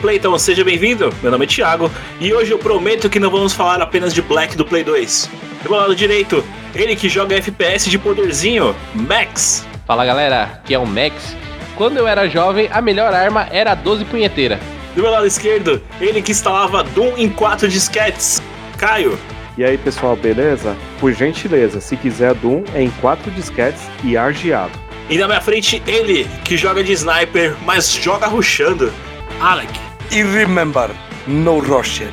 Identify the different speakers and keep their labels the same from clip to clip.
Speaker 1: Play, então seja bem-vindo. Meu nome é Thiago e hoje eu prometo que não vamos falar apenas de Black do Play 2. Do meu lado direito, ele que joga FPS de poderzinho, Max.
Speaker 2: Fala galera, aqui é o Max. Quando eu era jovem, a melhor arma era a 12 punheteira.
Speaker 1: Do meu lado esquerdo, ele que instalava Doom em 4 disquetes, Caio.
Speaker 3: E aí pessoal, beleza? Por gentileza, se quiser Doom é em 4 disquetes e argeado.
Speaker 1: E na minha frente, ele que joga de sniper, mas joga rushando, Alec.
Speaker 4: E remember, no Russian.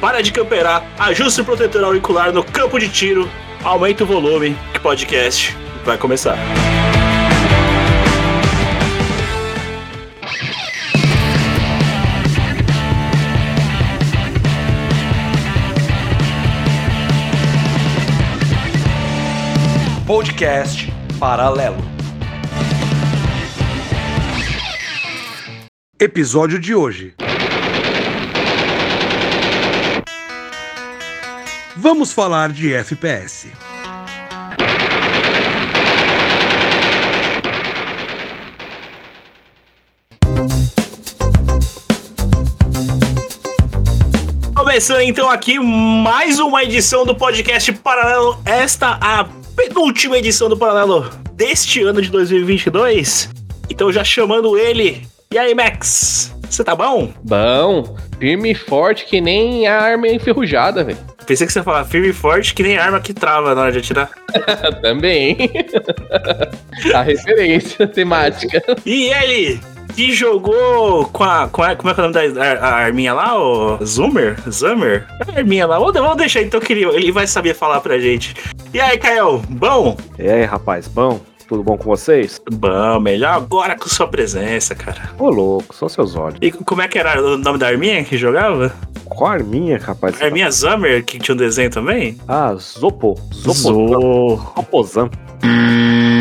Speaker 1: Para de camperar, ajuste o protetor auricular no campo de tiro, aumenta o volume, que podcast vai começar.
Speaker 4: Podcast Paralelo. Episódio de hoje. Vamos falar de FPS.
Speaker 1: Começando então aqui mais uma edição do podcast Paralelo. Esta a penúltima edição do Paralelo deste ano de 2022. Então já chamando ele. E aí, Max? Você tá bom?
Speaker 2: Bom, firme e forte que nem a arma enferrujada, velho.
Speaker 1: Pensei que você ia falar firme e forte que nem arma que trava na hora de atirar.
Speaker 2: Também. a referência temática.
Speaker 1: E ele, que jogou com a. Com a como é que é o nome da a, a arminha lá? O Zoomer? Zoomer? A arminha lá. Vamos, vamos deixar então que ele, ele vai saber falar pra gente. E aí, Caio, bom?
Speaker 3: E aí, rapaz, bom? Tudo bom com vocês?
Speaker 1: Bom, melhor agora com sua presença, cara.
Speaker 3: Ô louco, só seus olhos.
Speaker 1: E como é que era o nome da arminha que jogava?
Speaker 3: Qual arminha, rapaz?
Speaker 1: Arminha Zummer, que tinha um desenho também?
Speaker 3: Ah, Zopo.
Speaker 1: Zo.
Speaker 3: Zopozan.
Speaker 5: Zillion.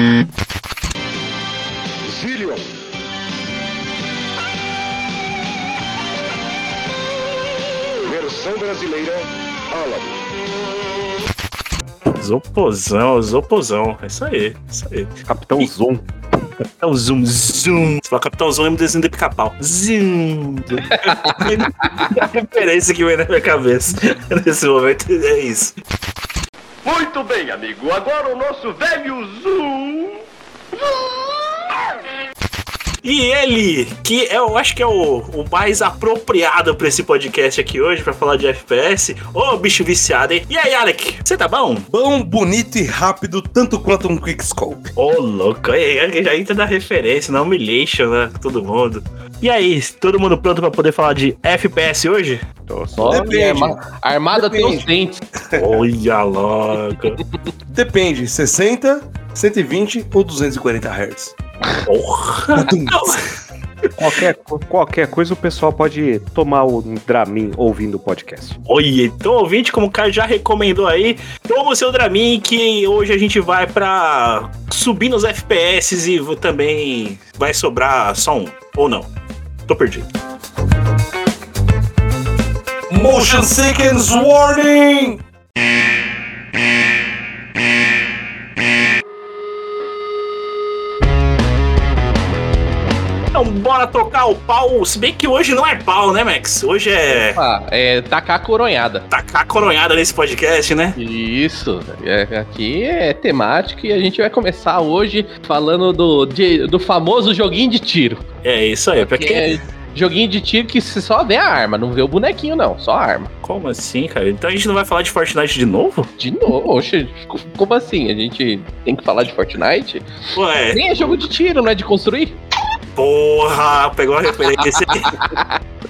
Speaker 1: Zopozão, Zopozão. É isso aí, isso aí.
Speaker 3: Capitão Zoom.
Speaker 1: É o zoom, zoom. Você fala Capitão Zoom é um desenho do pica-pau. Zoom. a referência que vem na minha cabeça nesse momento é isso.
Speaker 5: Muito bem, amigo. Agora o nosso velho Zoom.
Speaker 1: E ele, que eu acho que é o, o mais apropriado pra esse podcast aqui hoje, pra falar de FPS. Ô, bicho viciado, hein? E aí, Alec, você tá bom?
Speaker 4: Bom, bonito e rápido, tanto quanto um quickscope.
Speaker 1: Ô, louco, aí, aí já entra na referência, na humiliation, né? Todo mundo. E aí, todo mundo pronto pra poder falar de FPS hoje?
Speaker 3: Tô só.
Speaker 4: Depende.
Speaker 2: Arma- armada tem
Speaker 4: Depende.
Speaker 2: os dentes.
Speaker 1: Olha, louco.
Speaker 4: Depende, 60, 120 ou 240 Hz.
Speaker 1: Porra.
Speaker 3: Qualquer, qualquer coisa o pessoal pode tomar um Dramin ouvindo o podcast.
Speaker 1: Olha, então ouvinte, como o Caio já recomendou aí, toma o seu Dramin que hoje a gente vai pra subir nos FPS e também vai sobrar só um, ou não. Tô perdido.
Speaker 4: Motion Sickens Warning!
Speaker 1: Então bora tocar o pau, se bem que hoje não é pau, né, Max? Hoje é
Speaker 2: Ah, é tacar a coronhada.
Speaker 1: tacar a coronhada nesse podcast, né?
Speaker 2: Isso, é- aqui é temática e a gente vai começar hoje falando do, de- do famoso joguinho de tiro.
Speaker 1: É isso aí, pra
Speaker 2: Que
Speaker 1: quem...
Speaker 2: é joguinho de tiro que você só vê a arma, não vê o bonequinho não, só a arma.
Speaker 1: Como assim, cara? Então a gente não vai falar de Fortnite de novo?
Speaker 2: De novo, oxe, como assim? A gente tem que falar de Fortnite?
Speaker 1: Ué,
Speaker 2: Nem é jogo de tiro, não é de construir?
Speaker 1: Porra, pegou a referência.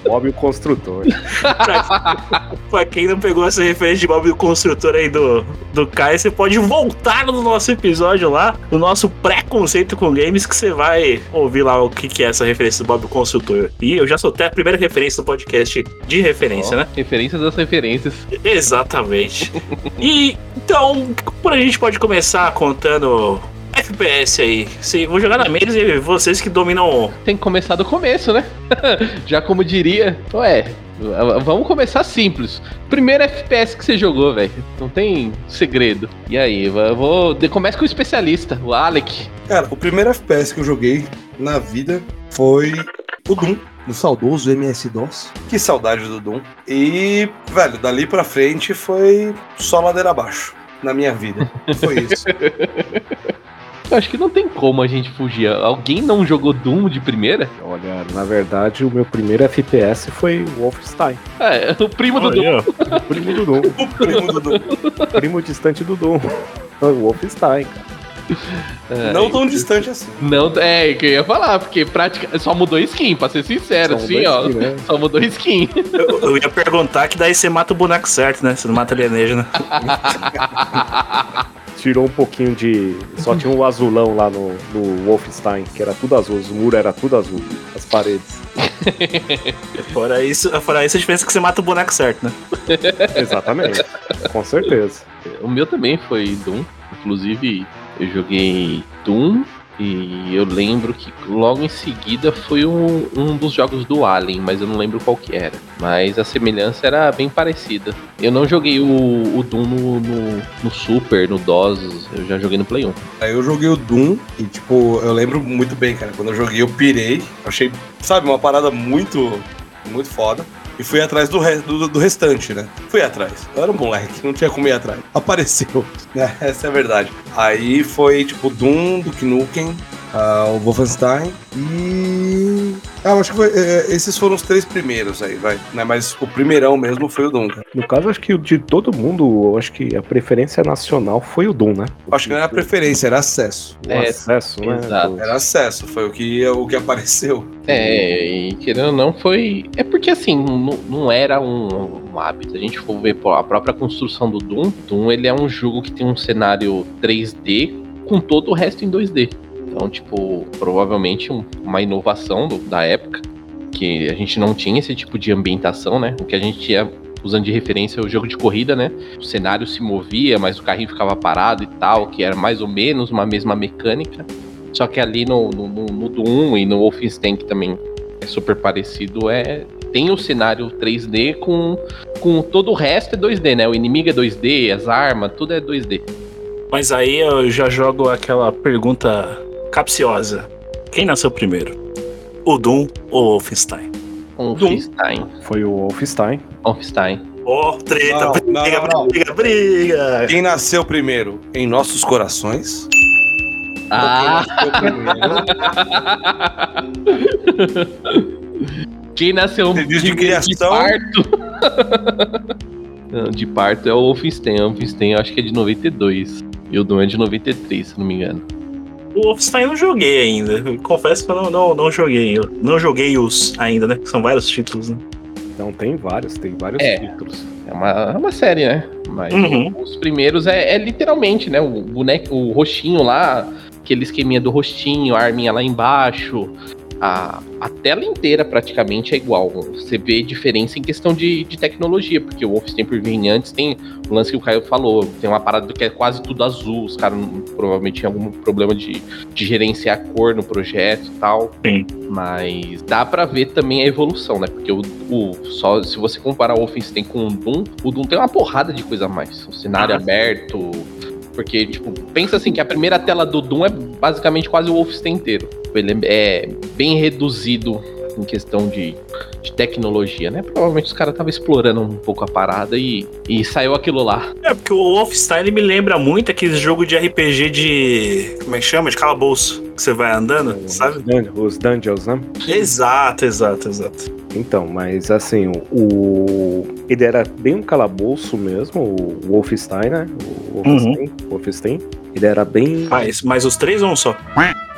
Speaker 3: Bob o construtor.
Speaker 1: pra, pra quem não pegou essa referência de Bob do Construtor aí do, do Caio, você pode voltar no nosso episódio lá, no nosso preconceito com games, que você vai ouvir lá o que, que é essa referência do Bob do Construtor. E eu já soltei a primeira referência do podcast de referência, né?
Speaker 2: Referências das referências.
Speaker 1: Exatamente. e então, por a gente pode começar contando FPS aí. Sim, vou jogar na mesa e vocês que dominam.
Speaker 2: Tem que começar do começo, né? Já como diria, ué, vamos começar simples. Primeiro FPS que você jogou, velho. Não tem segredo. E aí, eu vou. Começa com o especialista, o Alec.
Speaker 4: Cara, o primeiro FPS que eu joguei na vida foi o Doom.
Speaker 6: no saudoso MS-DOS. Que saudade do Doom. E, velho, dali pra frente foi só ladeira abaixo na minha vida. Foi isso.
Speaker 2: Eu acho que não tem como a gente fugir. Alguém não jogou Doom de primeira?
Speaker 3: Olha, na verdade, o meu primeiro FPS foi Wolfenstein.
Speaker 2: É, o primo do Doom.
Speaker 3: O primo do Doom.
Speaker 6: o primo do Doom.
Speaker 3: primo distante do Doom. O Wolfenstein, cara.
Speaker 2: É,
Speaker 6: Não tão distante assim.
Speaker 2: Não, é, que eu ia falar, porque prática, só mudou skin, pra ser sincero,
Speaker 3: São
Speaker 2: assim, ó.
Speaker 3: que, né?
Speaker 2: Só mudou skin.
Speaker 1: Eu, eu ia perguntar que daí você mata o boneco certo, né? Você não mata alienígena.
Speaker 3: Tirou um pouquinho de. Só tinha um azulão lá no, no Wolfenstein, que era tudo azul. Os muros era tudo azul. As paredes.
Speaker 1: Fora isso, fora isso, a diferença é que você mata o boneco certo, né?
Speaker 3: Exatamente. Com certeza.
Speaker 2: O meu também foi Doom. Inclusive, eu joguei Doom e eu lembro que logo em seguida foi um, um dos jogos do Alien, mas eu não lembro qual que era. Mas a semelhança era bem parecida. Eu não joguei o, o Doom no, no, no Super, no DOS, eu já joguei no Play 1.
Speaker 6: Aí eu joguei o Doom e, tipo, eu lembro muito bem, cara. Quando eu joguei, eu pirei. Achei, sabe, uma parada muito, muito foda. E fui atrás do, re- do, do restante, né? Fui atrás. Eu era um moleque, não tinha como ir atrás. Apareceu, né? Essa é a verdade. Aí foi, tipo, Doom, do Nukem, ah, o Wolfenstein e... Ah, eu acho que foi, é, esses foram os três primeiros aí, vai. Né? Mas o primeirão mesmo foi o Doom, cara.
Speaker 3: No caso, acho que o de todo mundo, eu acho que a preferência nacional foi o Doom, né?
Speaker 6: Acho que não era preferência, era acesso.
Speaker 3: O
Speaker 2: É,
Speaker 3: acesso, né?
Speaker 2: exato.
Speaker 6: Era acesso, foi o que, o que apareceu.
Speaker 2: É, e querendo ou não, foi. É porque assim, não, não era um, um hábito. A gente for ver pô, a própria construção do Doom. Doom ele é um jogo que tem um cenário 3D com todo o resto em 2D. Então, tipo, provavelmente um- uma inovação do- da época. Que a gente não tinha esse tipo de ambientação, né? O que a gente tinha usando de referência é o jogo de corrida, né? O cenário se movia, mas o carrinho ficava parado e tal, que era mais ou menos uma mesma mecânica. Só que ali no, no, no, Doom e no Wolfenstein, que também é super parecido, é tem o cenário 3D com, com todo o resto é 2D, né? O inimigo é 2D, as armas, tudo é 2D.
Speaker 1: Mas aí eu já jogo aquela pergunta capciosa. Quem nasceu primeiro? O Doom ou o Wolfenstein?
Speaker 2: Wolfenstein.
Speaker 3: Foi o Wolfenstein.
Speaker 2: Wolfenstein.
Speaker 1: Ó, treta,
Speaker 6: Não,
Speaker 1: briga,
Speaker 6: não, não, não.
Speaker 1: briga, briga.
Speaker 6: Quem nasceu primeiro em nossos corações?
Speaker 2: Ah!
Speaker 6: Quem nasceu primeiro?
Speaker 2: Quem nasceu
Speaker 6: Você diz de
Speaker 2: de
Speaker 6: criação?
Speaker 2: parto? Não, de parto é o Wolfenstein. O Wolfenstein eu acho que é de 92. E o Doom é de 93, se não me engano.
Speaker 1: O Wolfenstein eu não joguei ainda. Confesso que eu não, não, não joguei. Eu não joguei os ainda, né? São vários títulos, né?
Speaker 3: Então tem vários, tem vários
Speaker 2: É.
Speaker 3: títulos.
Speaker 2: É uma, é uma série, né? Mas
Speaker 1: Uhum.
Speaker 2: os primeiros é, é literalmente, né? O boneco, o roxinho lá, aquele esqueminha do rostinho, a arminha lá embaixo. A, a tela inteira praticamente é igual. Você vê diferença em questão de, de tecnologia, porque o Wolfenstein por vir antes tem o lance que o Caio falou, tem uma parada que é quase tudo azul. Os caras provavelmente tinham algum problema de, de gerenciar a cor no projeto e tal.
Speaker 1: Sim.
Speaker 2: Mas dá pra ver também a evolução, né? Porque o, o- só se você comparar o Wolfenstein com o Doom, o Doom tem uma porrada de coisa a mais. O cenário
Speaker 1: Ah.
Speaker 2: aberto. Porque, tipo, pensa assim que a primeira tela do Doom é basicamente quase o Wolfenstein inteiro. Ele é bem reduzido em questão de, de tecnologia, né? Provavelmente os caras estavam explorando um pouco a parada e, e saiu aquilo lá.
Speaker 1: É, porque o Wolfenstein me lembra muito aquele jogo de RPG de. Como é que chama? De calabouço. Que você vai andando, sabe?
Speaker 3: Os, dun- os dungeons, né?
Speaker 1: Exato, exato, exato.
Speaker 3: Então, mas assim, o, ele era bem um calabouço mesmo, o Wolfenstein, né? O Wolfenstein, Wolfenstein. Ele era bem
Speaker 1: Mas, mas os três ou um só?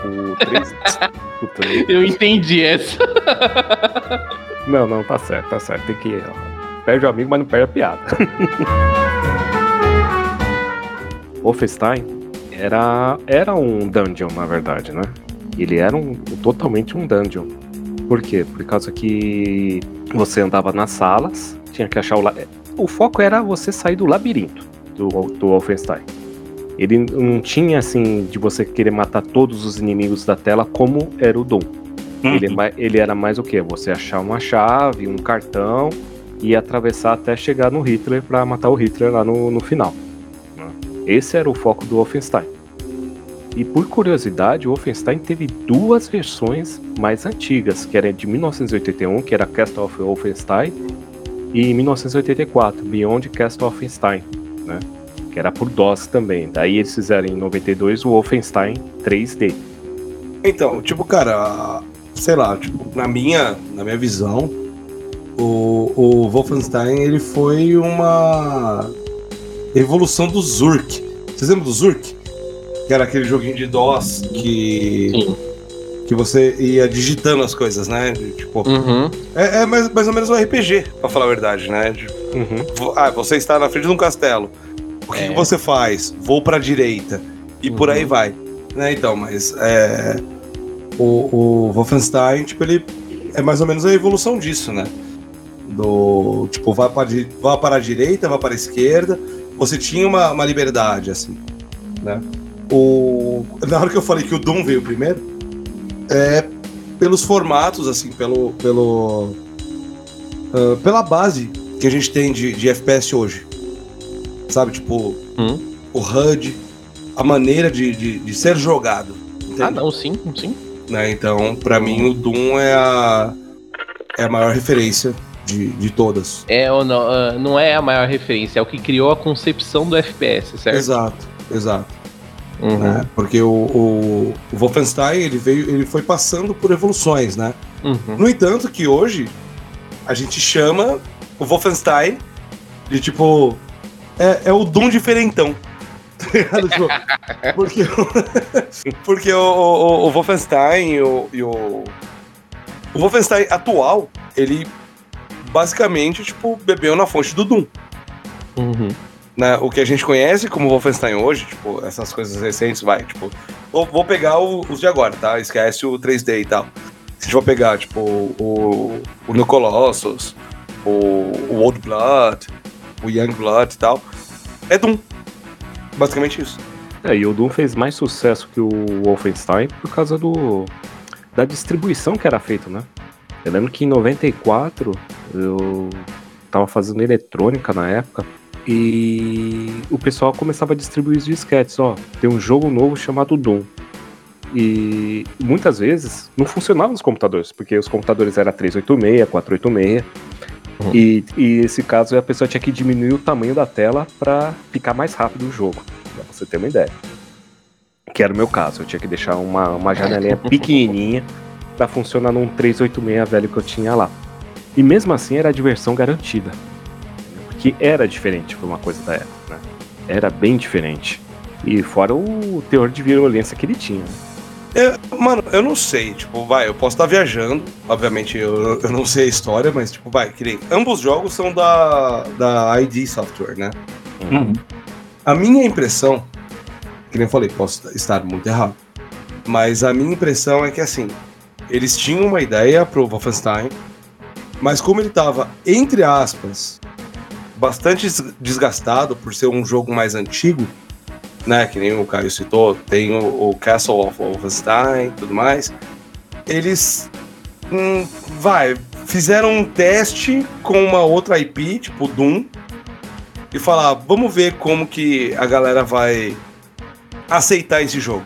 Speaker 3: O 3. Puta, eu-
Speaker 2: Eu entendi essa.
Speaker 3: não, não, tá certo, tá certo. Tem que. ó, Perde o amigo, mas não perde a piada. Wolfenstein era, era um dungeon, na verdade, né? Ele era um, totalmente um dungeon. Por quê? Por causa que você andava nas salas, tinha que achar o. la- O foco era você sair do labirinto do, do Wolfenstein. Ele não tinha assim de você querer matar todos os inimigos da tela como era o Doom. Ele, é
Speaker 1: Uhum.
Speaker 3: ele era mais o quê? Você achar uma chave, um cartão e atravessar até chegar no Hitler pra matar o Hitler lá no, no final. né? Esse era o foco do Wolfenstein. E por curiosidade, o Wolfenstein teve duas versões mais antigas, que era de 1981, que era Castle of Wolfenstein, e em 1984, Beyond Castle of Wolfenstein, né? Que era por DOS também. Daí eles fizeram em 92 o Wolfenstein 3D.
Speaker 6: Então, tipo, cara, sei lá, tipo, na minha, na minha visão, o, o Wolfenstein ele foi uma evolução do Zurk. Vocês lembram do Zurk? Que era aquele joguinho de DOS que.
Speaker 2: Sim.
Speaker 6: Que você ia digitando as coisas, né? Tipo,
Speaker 2: Uhum.
Speaker 6: é, é mais, mais ou menos um RPG, pra falar a verdade, né? De-
Speaker 3: Uhum.
Speaker 6: ah, você está na frente de um castelo. O que,
Speaker 2: É.
Speaker 6: que você faz? Vou pra direita. E por
Speaker 2: Uhum.
Speaker 6: aí vai. Né, então, mas é, o, o Wolfenstein, tipo, ele é mais ou menos a evolução disso, né? Do tipo, vá para, vá para a direita, vá para a esquerda. Você tinha uma, uma liberdade, assim, né? O, na hora que eu falei que o Doom veio primeiro, é pelos formatos, assim, pelo, pelo ah, pela base que a gente tem de, de FPS hoje. Sabe, tipo,
Speaker 2: Hum.
Speaker 6: o HUD, a maneira de, de, de ser jogado.
Speaker 2: Ah, não, sim, sim.
Speaker 6: Né? Então, pra mim, o Doom é a, é a maior referência de, de todas.
Speaker 2: É ou não, ah, não é a maior referência, é o que criou a concepção do FPS, certo?
Speaker 6: Exato, exato.
Speaker 2: Uhum.
Speaker 6: né? Porque o, o, o Wolfenstein ele veio, ele foi passando por evoluções, né?
Speaker 2: Uhum.
Speaker 6: No entanto, que hoje a gente chama o Wolfenstein de tipo. É, é o Doom diferentão. Tá? Tipo, porque o, porque o, o, o Wolfenstein e o, e o. O Wolfenstein atual, ele basicamente, tipo, bebeu na fonte do Doom.
Speaker 2: Uhum.
Speaker 6: Né? O que a gente conhece como Wolfenstein hoje, tipo, essas coisas recentes, vai, tipo. Vou, vou pegar o- os de agora, tá? Esquece o 3D e tal. Se a gente for pegar, tipo, o, o New Colossus, o, o Old Blood, o Young Blood e tal, é Doom. Basicamente isso.
Speaker 3: É, e o Doom fez mais sucesso que o Wolfenstein por causa do da distribuição que era feito, né? Eu lembro que em 94 eu tava fazendo eletrônica na época e o pessoal começava a distribuir os disquetes, ó, tem um jogo novo chamado Doom. E muitas vezes não funcionavam os computadores, porque os computadores eram 386, 486.
Speaker 2: Uhum.
Speaker 3: E, e esse caso a pessoa tinha que diminuir o tamanho da tela para ficar mais rápido o jogo, pra você ter uma ideia. Que era o meu caso, eu tinha que deixar uma, uma janelinha pequenininha para funcionar num 386 velho que eu tinha lá. E mesmo assim era diversão garantida. Porque era diferente por uma coisa da época, né? Era bem diferente. E fora o teor de violência que ele tinha. né?
Speaker 6: É, mano, eu não sei, tipo, vai, eu posso estar viajando, obviamente eu, eu não sei a história, mas, tipo, vai, que nem, ambos os jogos são da, da ID Software, né?
Speaker 1: Uhum.
Speaker 6: A minha impressão, que nem eu falei, posso estar muito errado, mas a minha impressão é que, assim, eles tinham uma ideia pro Wolfenstein, mas como ele tava, entre aspas, bastante des- desgastado por ser um jogo mais antigo, né, que nem o Caio citou, tem o, o Castle of Wolfenstein e tudo mais, eles, hum, vai, fizeram um teste com uma outra IP, tipo Doom, e falar, vamos ver como que a galera vai aceitar esse jogo.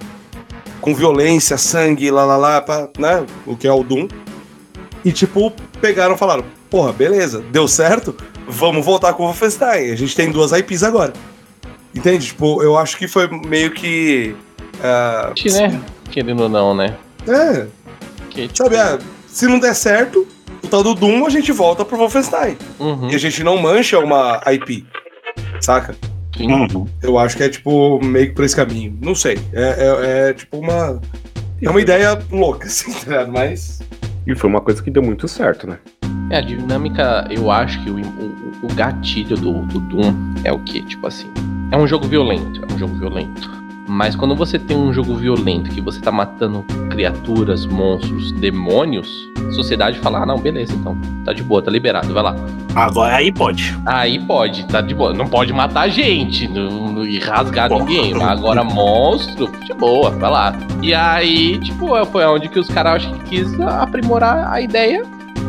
Speaker 6: Com violência, sangue, lá lá lá, pá, né? O que é o Doom. E tipo, pegaram e falaram, porra, beleza, deu certo, vamos voltar com o Wolfenstein. A gente tem duas IPs agora. Entende? Tipo, eu acho que foi meio que. ah,
Speaker 2: Que, né? Querendo ou não, né?
Speaker 6: É,
Speaker 2: Que,
Speaker 6: sabe, ah, se não der certo, o tal do Doom a gente volta pro Wolfenstein.
Speaker 2: Uhum.
Speaker 6: E a gente não mancha uma IP. Saca?
Speaker 2: Sim.
Speaker 1: Uhum.
Speaker 6: Eu acho que é tipo meio que por esse caminho. Não sei. É, é- é, tipo uma. É uma ideia louca, assim, tá ligado? Mas.
Speaker 3: E foi uma coisa que deu muito certo, né?
Speaker 2: É, a dinâmica, eu acho que o, o, o gatilho do, do Doom é o que? Tipo assim, é um jogo violento, é um jogo violento. Mas quando você tem um jogo violento que você tá matando criaturas, monstros, demônios, a sociedade fala, ah não, beleza, então, tá de boa, tá liberado, vai lá.
Speaker 1: Agora aí pode.
Speaker 2: Aí pode, tá de boa. Não pode matar gente não- não- e rasgar
Speaker 1: Bom.
Speaker 2: ninguém. Mas agora monstro, de boa, vai lá. E aí, tipo, foi onde que os caras acho que quis aprimorar a ideia.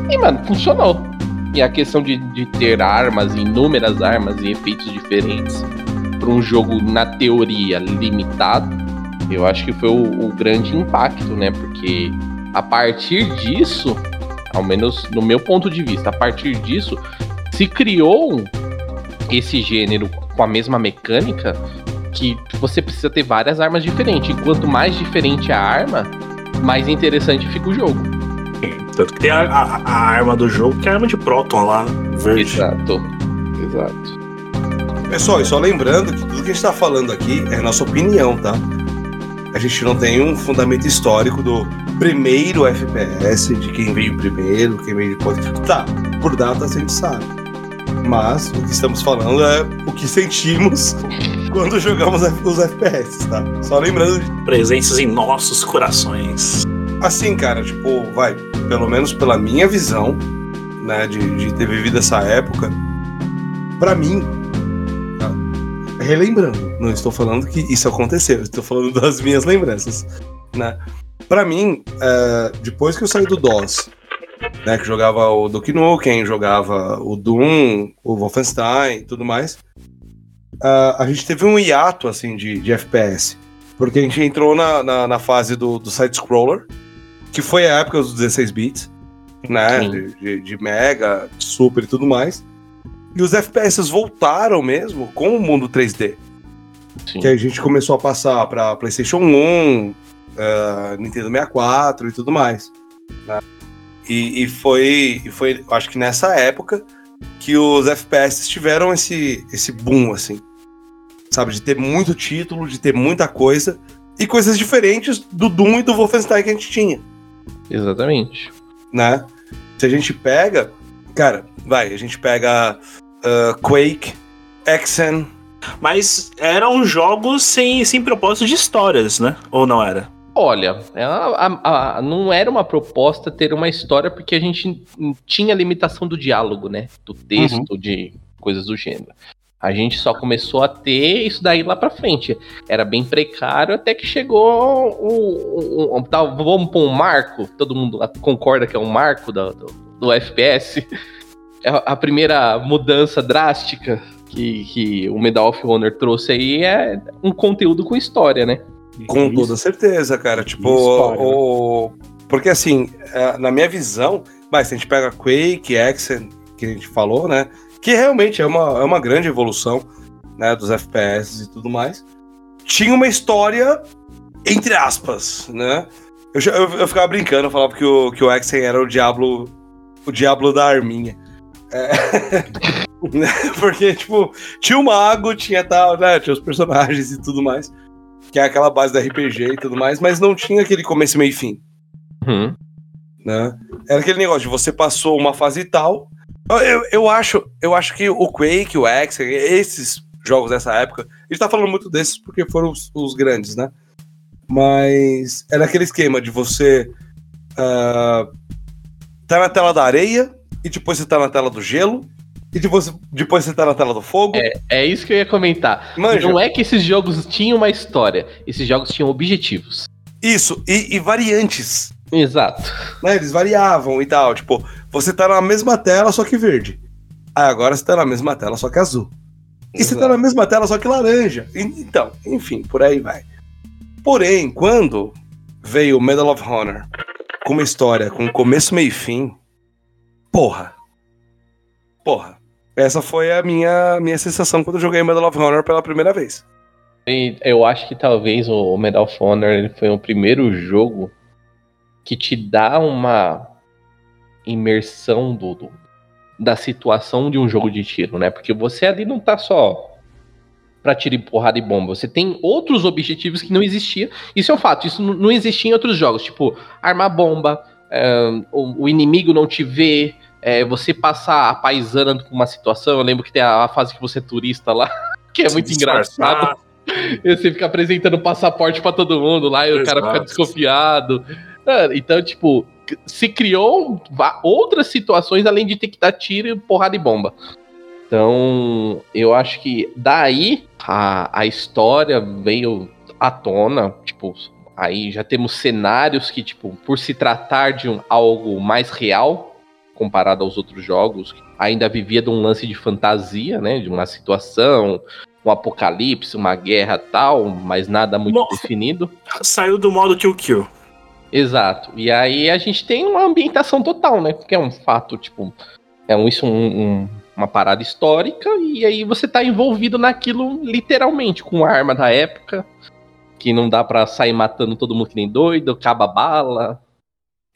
Speaker 2: E, mano, funcionou. E a questão de, de ter armas, inúmeras armas e efeitos diferentes para um jogo, na teoria, limitado, Eu acho que foi o, o grande impacto, né? Porque a partir disso, ao menos no meu ponto de vista, a partir disso, se criou esse gênero com a mesma mecânica que você precisa ter várias armas diferentes. E quanto mais diferente a arma, mais interessante fica o jogo.
Speaker 1: Tanto que tem a, a- a arma do jogo, que é a arma de Proton lá, verde.
Speaker 2: Exato. Exato.
Speaker 6: Pessoal, e só lembrando que tudo que a gente tá falando aqui é nossa opinião, tá? A gente não tem um fundamento histórico do primeiro FPS, de quem veio primeiro, quem veio depois. Tá, por datas a gente sabe. Mas o que estamos falando é o que sentimos quando jogamos os FPS, tá? Só lembrando
Speaker 1: Presenças em nossos corações.
Speaker 6: Assim, cara, tipo, vai, pelo menos pela minha visão, né, de, de ter vivido essa época, pra mim, relembrando, não estou falando que isso aconteceu, estou falando das minhas lembranças, né. Pra mim, é, depois que eu saí do DOS, né, que jogava o Duke Nukem, jogava o Doom, o Wolfenstein e tudo mais, ah, a gente teve um hiato, assim, de, de FPS. Porque a gente entrou na, na, na fase do, do side-scroller, que foi a época dos 16 bits, né? De, de- de Mega, Super e tudo mais. E os FPS voltaram mesmo com o mundo 3D.
Speaker 2: Sim.
Speaker 6: Que a gente começou a passar para PlayStation 1, eh, Nintendo 64 e tudo mais. né? E, e foi, e foi, acho que nessa época que os FPS tiveram esse, esse boom, assim. Sabe, de ter muito título, de ter muita coisa e coisas diferentes do Doom e do Wolfenstein que a gente tinha,
Speaker 2: Exatamente.
Speaker 6: né? Se a gente pega, cara, vai, a gente pega ah, Quake, Exen,
Speaker 1: Mas eram jogos sem, sem propósito de histórias, né? Ou não era?
Speaker 2: Olha, é a- a- a- não era uma proposta ter uma história porque a gente tinha limitação do diálogo, né? Do texto, de coisas do gênero. A gente só começou a ter isso daí lá pra frente. Era bem precário até que chegou o. o- o- tá, vamos pôr um marco. Todo mundo concorda que é um marco do, do, do FPS. É a primeira mudança drástica que, que o Medal of Honor trouxe aí é um conteúdo com história, né?
Speaker 6: Com
Speaker 3: Isso.
Speaker 6: toda certeza, cara. Tipo,
Speaker 3: história,
Speaker 6: o... porque assim, é, na minha visão, mas se a gente pega Quake, Exen, que a gente falou, né? Que realmente é uma, é uma grande evolução, né? Dos FPS e tudo mais. Tinha uma história, entre aspas, né? Eu, eu, eu ficava brincando, eu falava que o, que o Exen era o Diablo, o Diablo da arminha. É, Porque, tipo, tinha o mago, tinha tal, né? Tinha os personagens e tudo mais que é aquela base da RPG e tudo mais, mas não tinha aquele começo, meio e fim,
Speaker 2: Uhum.
Speaker 6: né? Era aquele negócio de você passou uma fase tal. Eu, eu, acho, eu acho que o Quake, o X, esses jogos dessa época, a gente tá falando muito desses porque foram os, os grandes, né? Mas era aquele esquema de você ah, tá na tela da areia e depois você tá na tela do gelo e depois, depois você tá na tela do fogo.
Speaker 2: É isso que eu ia comentar.
Speaker 6: Manja.
Speaker 2: Não é que esses jogos tinham uma história, esses jogos tinham objetivos.
Speaker 6: Isso, e- e variantes.
Speaker 2: Exato.
Speaker 6: né? Eles variavam e tal. Tipo, você tá na mesma tela, só que verde. Aí agora você tá na mesma tela, só que azul. E você tá
Speaker 2: Exato.
Speaker 6: na mesma tela, só que laranja. E- Então, enfim, por aí vai. Porém, quando veio o Medal of Honor com uma história com começo, meio e fim, porra. Porra. Essa foi a minha, minha sensação quando eu joguei Medal of Honor pela primeira vez.
Speaker 2: E eu acho que talvez o Medal of Honor ele foi o primeiro jogo que te dá uma imersão do, do- da situação de um jogo de tiro, né? Porque você ali não tá só pra tiro e porrada e bomba, você tem outros objetivos que não existiam. Isso é um fato, isso não- não existia em outros jogos, tipo armar bomba, o, o inimigo não te vê, é, você passar a paisana com uma situação. Eu lembro que tem a, a fase que você é turista lá, que é muito
Speaker 1: Disfarçar.
Speaker 2: engraçado. E Você fica apresentando passaporte pra todo mundo lá e o cara fica
Speaker 1: Exato.
Speaker 2: desconfiado. Então, tipo, se criou outras situações além de ter que dar tiro, porrada e bomba. Então, eu acho que daí a, a história veio à tona. Tipo, aí já temos cenários que, tipo, por se tratar de um, algo mais real, comparado aos outros jogos, ainda vivia de um lance de fantasia, né? De uma situação um apocalipse, uma guerra tal, mas nada muito
Speaker 1: Nossa.
Speaker 2: definido.
Speaker 1: Saiu do modo Kill Kill.
Speaker 2: Exato. E aí a gente tem uma ambientação total, né? Porque é um fato, tipo, é um, isso um- um- uma parada histórica, e aí você tá envolvido naquilo literalmente, com a arma da época, que não dá pra sair matando todo mundo que nem doido, acaba a bala.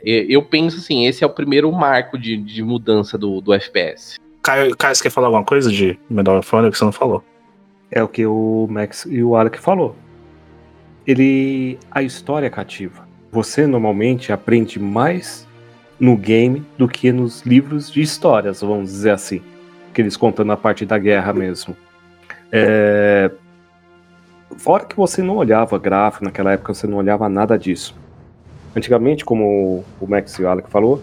Speaker 2: Eu penso assim, esse é o primeiro marco de, de mudança do, do FPS.
Speaker 1: Caio, Caio, você quer falar alguma coisa de Medal of Honor que você não falou?
Speaker 3: É o que o Max e o Alec falou. Ele. A história é cativa. Você normalmente aprende mais no game do que nos livros de histórias, vamos dizer assim. Que eles contando a parte da guerra mesmo. É, Fora que você não olhava gráfico, naquela época você não olhava nada disso. Antigamente, como o Max e o Alec falou,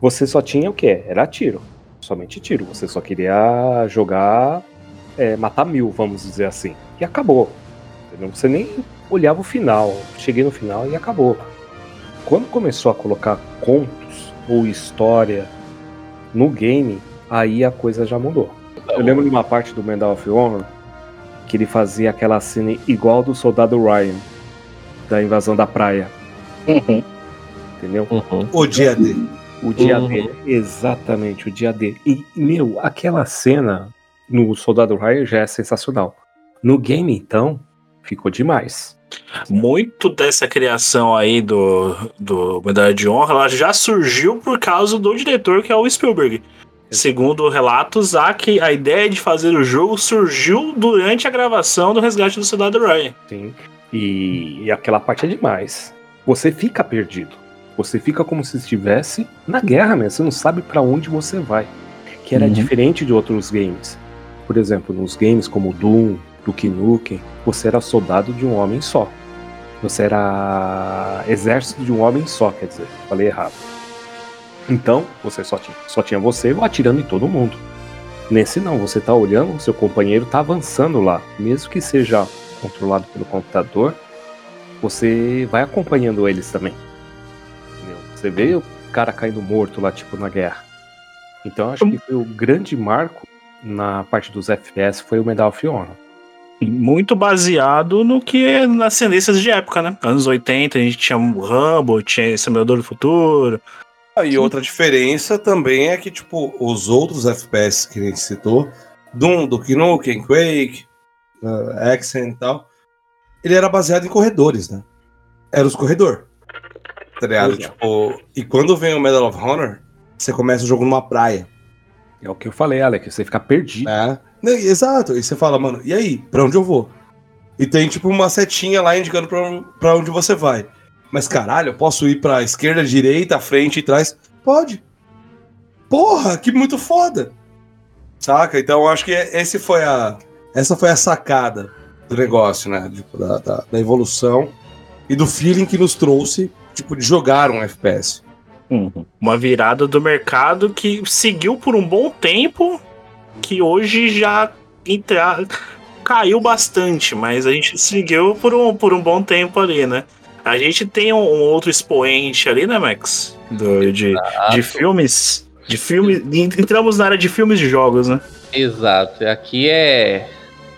Speaker 3: você só tinha o quê? Era tiro. Somente tiro. Você só queria jogar é, matar mil, vamos dizer assim. E acabou. Entendeu? Você nem olhava o final. Cheguei no final e acabou. Quando começou a colocar contos ou história no game, aí a coisa já mudou. Eu lembro de uma parte do Medal of Honor que ele fazia aquela cena igual do soldado Ryan, da invasão da praia, entendeu?
Speaker 2: Uhum.
Speaker 6: O dia D.
Speaker 3: O dia
Speaker 2: Uhum.
Speaker 3: D, exatamente, o dia D. E, meu, aquela cena no Soldado Ryan já é sensacional. No game, então, ficou demais.
Speaker 1: Muito dessa criação aí do, do Medalha de Honra, ela já surgiu por causa do diretor que é o Spielberg. Segundo relatos, há que a ideia de fazer o jogo surgiu durante a gravação do Resgate do Soldado Ryan.
Speaker 3: Sim. E, e aquela parte é demais. Você fica perdido. Você fica como se estivesse na guerra mesmo. Você não sabe pra onde você vai. Que era
Speaker 1: Uhum.
Speaker 3: diferente de outros games. Por exemplo, nos games como Doom, Duke Nukem, você era soldado de um homem só. Você era exército de um homem só, quer dizer, falei errado. Então, você só tinha, só tinha você atirando em todo mundo. Nesse não, você tá olhando, seu companheiro tá avançando lá, mesmo que seja controlado pelo computador, você vai acompanhando eles também. Entendeu? Você vê o cara caindo morto lá, tipo, na guerra. Então acho que foi o grande marco na parte dos FPS foi o Medal of Honor.
Speaker 1: Muito baseado no que é nas tendências de época, né? Anos 80, a gente tinha o Rambo, tinha Exterminador do Futuro.
Speaker 6: Ah, e outra diferença também é que, tipo, os outros FPS que a gente citou, Doom, Duke Nukem, Quake, uh, Accent e tal, ele era baseado em corredores, né? Era os corredor. Tá ligado? Tipo, e quando vem o Medal of Honor, você começa o jogo numa praia.
Speaker 3: É o que eu falei, Alex, você fica perdido.
Speaker 6: Não, Exato. E você fala, mano, e aí? Pra onde eu vou? E tem, tipo, uma setinha lá indicando pra, pra onde você vai. Mas caralho, eu posso ir pra esquerda, direita, frente e trás? Pode. Porra, que muito foda. Saca? Então acho que esse foi a, essa foi a sacada do negócio, né? Tipo, da, da, da evolução e do feeling que nos trouxe, tipo, de jogar um FPS.
Speaker 1: Uma virada do mercado que seguiu por um bom tempo, que hoje já entra... caiu bastante, mas a gente seguiu por um, por um bom tempo ali, né? A gente tem um, um outro expoente ali, né, Max? Do- de, de filmes. De filmes. Entramos na área de filmes de jogos, né?
Speaker 2: Exato. Aqui é.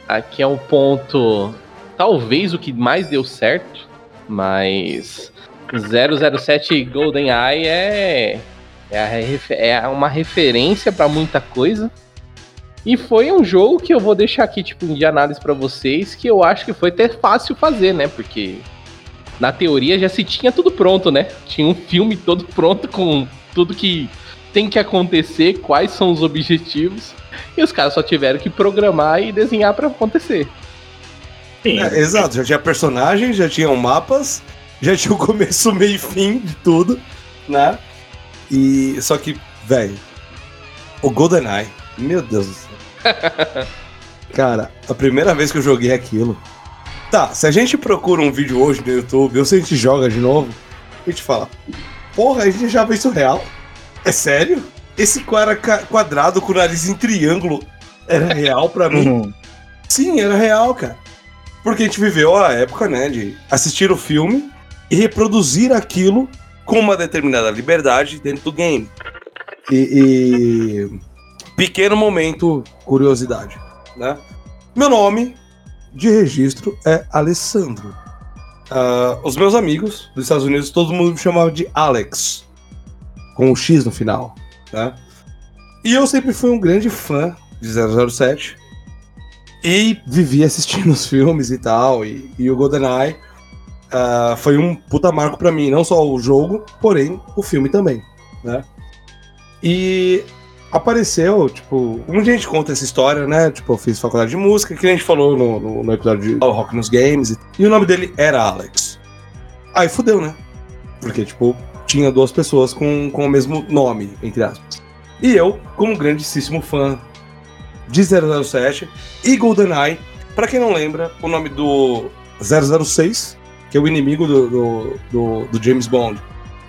Speaker 2: Aqui é um ponto. Talvez o que mais deu certo, mas. 007 GoldenEye é. É, refe- é uma referência pra muita coisa. E foi um jogo que eu vou deixar aqui, tipo, de análise pra vocês, que eu acho que foi até fácil fazer, né? Porque na teoria já se tinha tudo pronto, né? Tinha um filme todo pronto com tudo que tem que acontecer, quais são os objetivos. E os caras só tiveram que programar e desenhar pra acontecer.
Speaker 1: Sim.
Speaker 6: É, exato, já tinha personagens, já tinham mapas, já tinha o começo, meio e fim de tudo, né? E só que, velho, o GoldenEye, meu Deus do céu. Cara, a primeira vez que eu joguei aquilo. Tá, se a gente procura um vídeo hoje no YouTube, ou se a gente joga de novo, a gente fala: Porra, a gente já vê isso real? É sério? Esse cara ca- quadrado com o nariz em triângulo era real pra mim?
Speaker 1: Uhum.
Speaker 6: Sim, era real, cara. Porque a gente viveu a época, né, de assistir o filme e reproduzir aquilo com uma determinada liberdade dentro do game. E, e- pequeno momento, curiosidade, né? Meu nome de registro é Alessandro. Uh, os meus amigos dos Estados Unidos, todo mundo me chamava de Alex, com o X no final, né? E eu sempre fui um grande fã de 007 e vivi assistindo os filmes e tal, e, e o GoldenEye uh, foi um puta marco para mim, não só o jogo, porém o filme também, né? E apareceu, tipo, um gente conta essa história, né? Tipo, eu fiz faculdade de música, que a gente falou no, no, no episódio de Rock nos Games, e o nome dele era Alex. Aí fudeu, né? Porque, tipo, tinha duas pessoas com, com o mesmo nome, entre aspas. E eu, como grandíssimo fã de 007 e GoldenEye, para quem não lembra, o nome do 006, que é o inimigo do, do, do, do James Bond,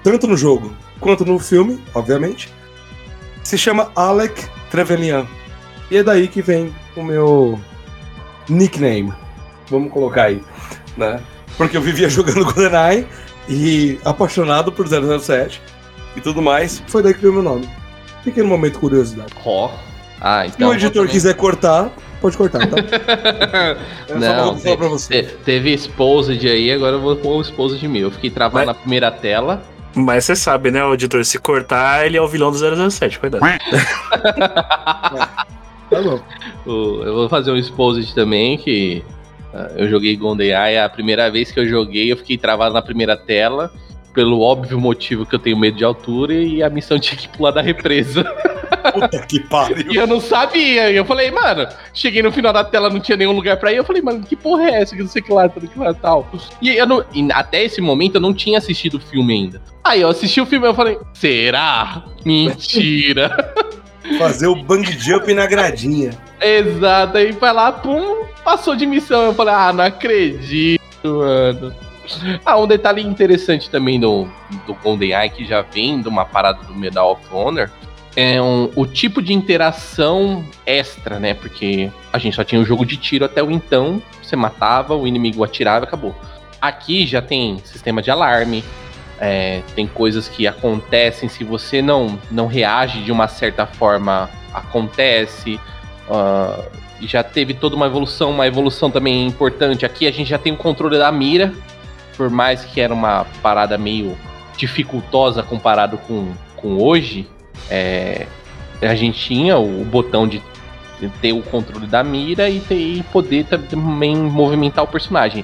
Speaker 6: tanto no jogo quanto no filme, obviamente, se chama Alec Trevelyan. E é daí que vem o meu nickname. Vamos colocar aí, né? Porque eu vivia jogando GoldenEye e apaixonado por 007 e tudo mais. Foi daí que veio o meu nome. Pequeno momento de curiosidade.
Speaker 2: Ó. Oh. Ah, então.
Speaker 6: Se o editor também... quiser cortar, pode cortar, tá?
Speaker 2: Não, te, pra você. Te, teve exposed aí, agora eu vou pôr o exposed meu. Eu fiquei travado Mas... na primeira tela.
Speaker 1: Mas você sabe, né, o editor, se cortar, ele é o vilão do 007, cuidado. é.
Speaker 2: Tá bom. Eu vou fazer um exposed também, que ah, eu joguei GoldenEye, a primeira vez que eu joguei, eu fiquei travado na primeira tela, pelo óbvio motivo que eu tenho medo de altura, e a missão tinha que pular da represa.
Speaker 6: Puta que pariu.
Speaker 2: E eu não sabia. E eu falei, mano, cheguei no final da tela, não tinha nenhum lugar pra ir. Eu falei, mano, que porra é essa? Que não sei que lá, tudo que lá tal. E eu não, e até esse momento eu não tinha assistido o filme ainda. Aí eu assisti o filme e eu falei, será? Mentira.
Speaker 6: Fazer o bang jump na gradinha.
Speaker 2: Exato, aí foi lá, pum, passou de missão. Eu falei, ah, não acredito, mano. Ah, um detalhe interessante também do, do GoldenEye, que já vem de uma parada do Medal of Honor, é um, o tipo de interação extra, né? Porque a gente só tinha um jogo de tiro até o então, você matava, o inimigo atirava e acabou. Aqui já tem sistema de alarme, é, tem coisas que acontecem se você não, não reage de uma certa forma, acontece. Uh, já teve toda uma evolução, uma evolução também importante. Aqui a gente já tem o controle da mira, por mais que era uma parada meio dificultosa comparado com, com hoje, é, a gente tinha o botão de ter o controle da mira e, ter, e poder também movimentar o personagem.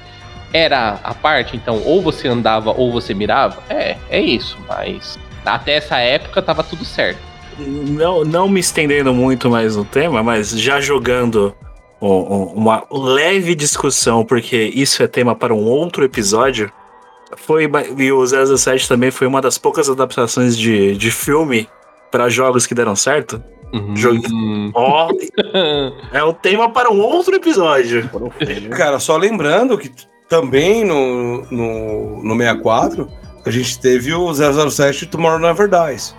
Speaker 2: Era a parte, então, ou você andava ou você mirava? É, é isso, mas até essa época tava tudo certo.
Speaker 1: Não, não me estendendo muito mais no tema, mas já jogando uma leve discussão, porque isso é tema para um outro episódio. Foi, e o 007 também foi uma das poucas adaptações de, de filme para jogos que deram certo. Uhum. Jogo... Oh, é o tema para um outro episódio.
Speaker 6: Cara, só lembrando que também no, no, no 64 a gente teve o 007 Tomorrow Never Dies,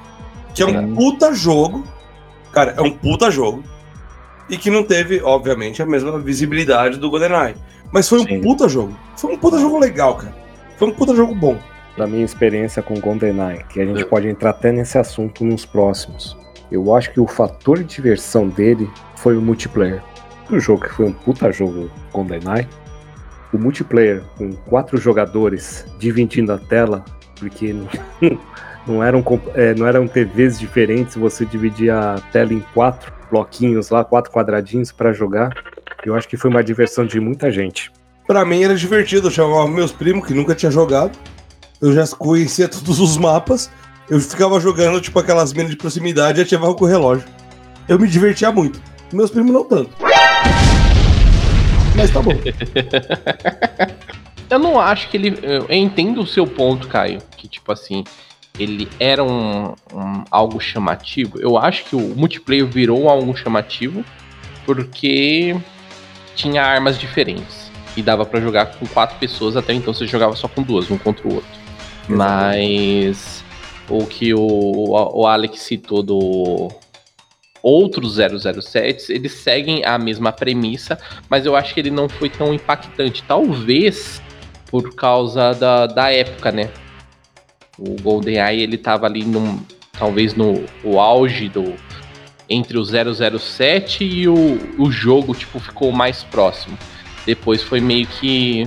Speaker 6: que é um puta jogo. Cara, é um puta jogo. E que não teve, obviamente, a mesma visibilidade do GoldenEye. Mas foi um Sim. puta jogo. Foi um puta jogo legal, cara. Foi um puta jogo bom
Speaker 3: da minha experiência com GoldenEye, que a gente pode entrar até nesse assunto nos próximos. Eu acho que o fator de diversão dele foi o multiplayer. O jogo que foi um puta jogo GoldenEye, o multiplayer com quatro jogadores dividindo a tela, porque não, eram, é, não eram TVs diferentes, você dividia a tela em quatro bloquinhos lá, quatro quadradinhos para jogar. Eu acho que foi uma diversão de muita gente.
Speaker 6: Para mim era divertido, eu chamava meus primos que nunca tinha jogado eu já conhecia todos os mapas, eu ficava jogando, tipo, aquelas minas de proximidade e ativava com o relógio. Eu me divertia muito. Meus primos não tanto. Mas tá bom.
Speaker 2: eu não acho que ele. Eu entendo o seu ponto, Caio. Que, tipo assim, ele era um, um, algo chamativo. Eu acho que o multiplayer virou algo chamativo porque tinha armas diferentes. E dava para jogar com quatro pessoas, até então você jogava só com duas, um contra o outro. Mas o que o, o Alex citou do outros 007, eles seguem a mesma premissa, mas eu acho que ele não foi tão impactante. Talvez por causa da, da época, né? O GoldenEye, ele tava ali num, talvez no o auge do entre o 007 e o, o jogo, tipo, ficou mais próximo. depois foi meio que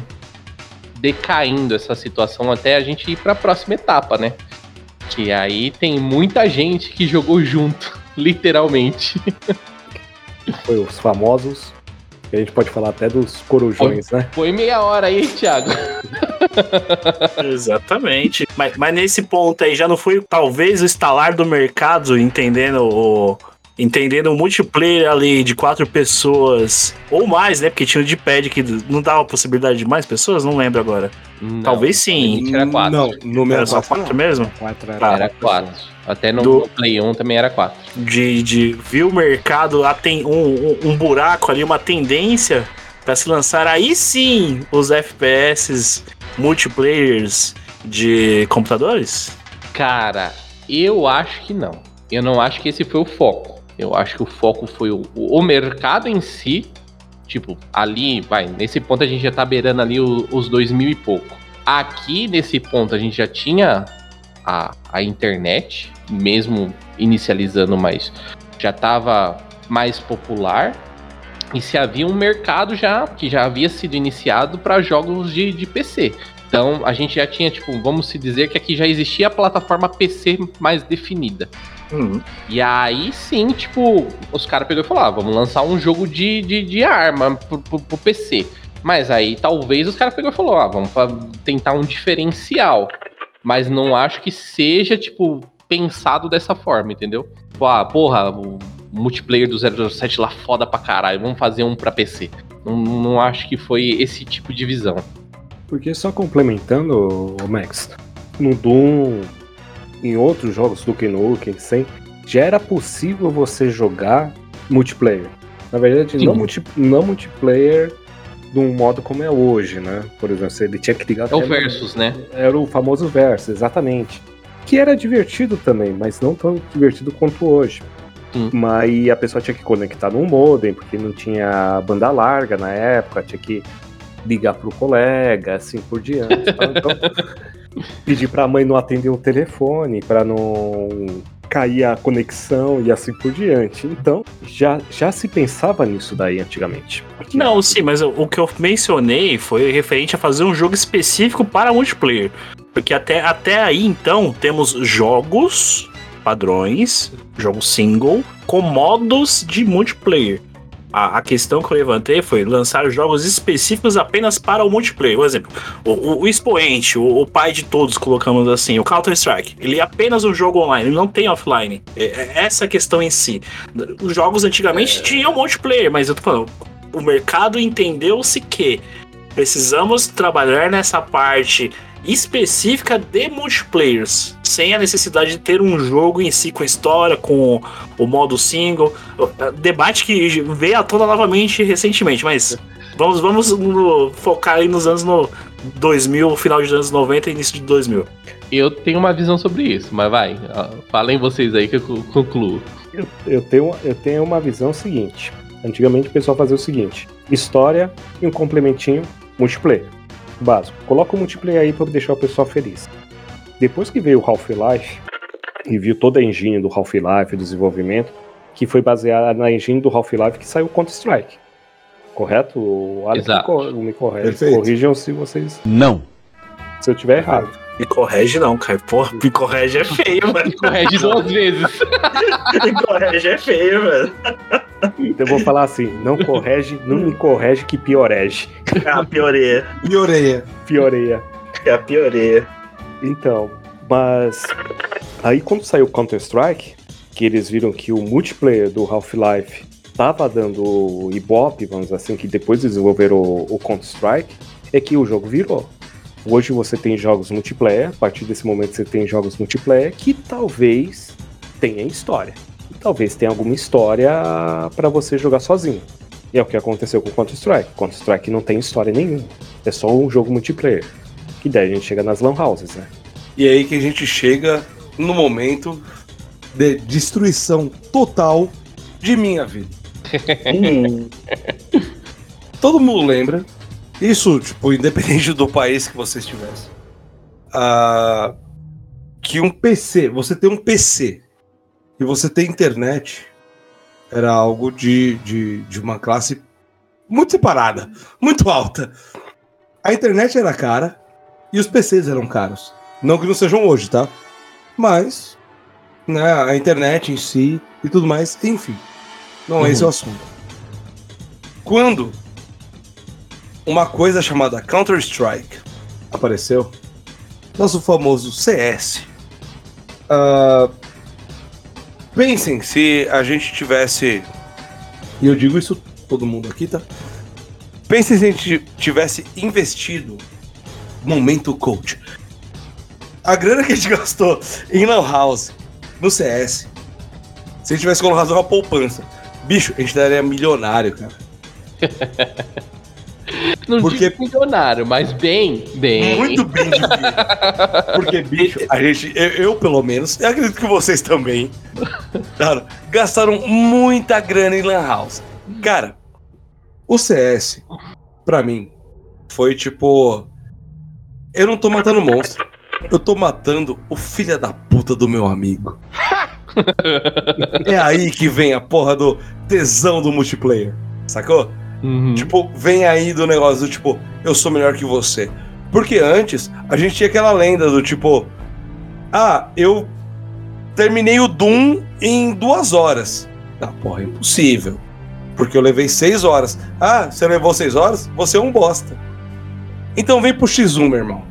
Speaker 2: decaindo essa situação até a gente ir para a próxima etapa, né? Que aí tem muita gente que jogou junto, literalmente.
Speaker 3: Foi os famosos. que A gente pode falar até dos corujões, né?
Speaker 2: Foi meia hora aí, Thiago.
Speaker 1: Exatamente. Mas, mas nesse ponto aí já não foi talvez o estalar do mercado entendendo o. Entendendo o multiplayer ali de quatro pessoas ou mais, né? Porque tinha o de pad que não dava possibilidade de mais pessoas, não lembro agora.
Speaker 2: Não,
Speaker 1: Talvez sim.
Speaker 2: Era quatro.
Speaker 4: Não, no
Speaker 1: Era
Speaker 4: meu
Speaker 1: só quatro mesmo?
Speaker 3: Quatro
Speaker 1: Tá.
Speaker 2: Era quatro. Até no,
Speaker 1: Do-
Speaker 2: no Play 1 também era quatro.
Speaker 1: De, de ver o mercado lá tem um, um, um buraco ali, uma tendência para se lançar aí sim os FPS multiplayers de computadores?
Speaker 2: Cara, eu acho que não. Eu não acho que esse foi o foco. Eu acho que o foco foi o, o- mercado em si. Tipo, ali, vai, nesse ponto a gente já tá beirando ali o- os dois mil e pouco. Aqui, nesse ponto, a gente já tinha a, a internet, mesmo inicializando, mas já tava mais popular. E se havia um mercado já, que já havia sido iniciado para jogos de, de PC. Então a gente já tinha, tipo, vamos se dizer que aqui já existia a plataforma PC mais definida.
Speaker 1: Hum,
Speaker 2: E aí sim, tipo, os caras pegou e falaram: ah, vamos lançar um jogo de, de, de arma pro, pro, pro PC. Mas aí talvez os caras pegou e falou: ah, vamos tentar um diferencial. Mas não acho que seja, tipo, pensado dessa forma, entendeu? Tipo, ah, porra, o multiplayer do 007 lá foda pra caralho, vamos fazer um pra PC. Não, não acho que foi esse tipo de visão.
Speaker 3: Porque só complementando, o Max, no Doom, em outros jogos, Duke Nukem, sem, já era possível você jogar multiplayer. Na verdade,
Speaker 2: Sim.
Speaker 3: não, multi, não multiplayer de um modo como é hoje, né? Por exemplo, ele tinha que ligar
Speaker 2: É o
Speaker 3: até no-
Speaker 2: Versus, né?
Speaker 3: Era o famoso verso, exatamente. Que era divertido também, mas não tão divertido quanto hoje.
Speaker 2: Sim.
Speaker 3: Mas a pessoa tinha que conectar num modem, porque não tinha banda larga na época, tinha que ligar pro colega, assim por diante. tá? Então, pedir pra mãe não atender o telefone, pra não cair a conexão e assim por diante. Então, já, já se pensava nisso daí antigamente.
Speaker 1: Não, sim, mas o que eu mencionei foi referente a fazer um jogo específico para multiplayer. Porque até, até aí, então, temos jogos padrões, jogo single, com modos de multiplayer. A, a questão que eu levantei foi lançar jogos específicos apenas para o multiplayer. Por exemplo, o, o, o expoente, o, o pai de todos, colocamos assim, o Counter-Strike. Ele é apenas um jogo online, ele não tem offline. É, é essa questão em si. Os jogos antigamente tinham multiplayer, mas eu tô falando, o mercado entendeu-se que precisamos trabalhar nessa parte específica de multiplayers, sem a necessidade de ter um jogo em si com história, com o modo single. Debate que veio à tona novamente recentemente, mas vamos, vamos no- focar aí nos anos no 2000, final dos anos 90 e início de 2000.
Speaker 2: Eu tenho uma visão sobre isso, mas vai, falem vocês aí que eu co- concluo.
Speaker 3: Eu, eu tenho, eu tenho uma visão seguinte. Antigamente o pessoal fazia o seguinte: história e um complementinho multiplayer. Básico. Coloca o multiplayer aí pra deixar o pessoal feliz. Depois que veio o Half-Life e viu toda a engine do Half-Life, o desenvolvimento, que foi baseada na engine do Half-Life que saiu Counter-Strike. Correto? O Alex me,
Speaker 2: Exato.
Speaker 3: me corrige. Corrijam se vocês.
Speaker 7: Não.
Speaker 3: Se eu tiver errado.
Speaker 1: Me corrige não, cara. Porra, me corrige é feio, mano.
Speaker 2: Corrige duas vezes.
Speaker 1: Me corrige é feio, mano.
Speaker 3: Então eu vou falar assim: não corrige, não me corrige que piorege.
Speaker 1: É a pioreia.
Speaker 4: E orelha.
Speaker 3: Pioreia.
Speaker 1: É a pioreia.
Speaker 3: Então, mas aí quando saiu Counter-Strike, que eles viram que o multiplayer do Half-Life tava dando ibope, vamos dizer assim, que depois desenvolveram o, o Counter-Strike, é que o jogo virou. Hoje você tem jogos multiplayer, a partir desse momento você tem jogos multiplayer que talvez tenha história. E talvez tenha alguma história para você jogar sozinho. E é o que aconteceu com Counter-Strike. Counter-Strike não tem história nenhuma. É só um jogo multiplayer. Que daí a gente chega nas lan houses, né?
Speaker 4: E aí que a gente chega no momento de destruição total de minha vida.
Speaker 1: Hum,
Speaker 4: Todo mundo lembra, isso, tipo, independente do país que você estivesse, ah, que um PC, você ter um PC e você ter internet era algo de, de, de uma classe
Speaker 6: muito separada, muito alta. A internet era cara e os PCs eram caros. Não que não sejam hoje, tá? Mas, né, a internet em si e tudo mais, enfim. Não é esse o assunto. Quando uma coisa chamada Counter-Strike apareceu, nosso famoso CS. ah, pensem se a gente tivesse. E eu digo isso todo mundo aqui, tá? Pensem se a gente tivesse investido momento coach. A grana que a gente gastou em Lan House, no CS, se a gente tivesse colocado uma poupança, bicho, a gente daria milionário, cara.
Speaker 2: Não
Speaker 6: Porque-
Speaker 2: digo milionário, mas bem, bem.
Speaker 6: Muito bem de vida. Porque, bicho, a gente, eu, eu, pelo menos, eu acredito que vocês também, cara, gastaram muita grana em Lan House. Cara, o CS, pra mim, foi tipo. Eu não tô matando monstro. Eu tô matando o filho da puta do meu amigo. é aí que vem a porra do tesão do multiplayer. Sacou?
Speaker 2: Uhum.
Speaker 6: Tipo, vem aí do negócio do tipo, eu sou melhor que você. Porque antes, a gente tinha aquela lenda do tipo, ah, eu terminei o Doom em duas horas. Ah, porra, é impossível. Porque eu levei seis horas. Ah, você levou seis horas? Você é um bosta. Então vem pro X1, meu irmão.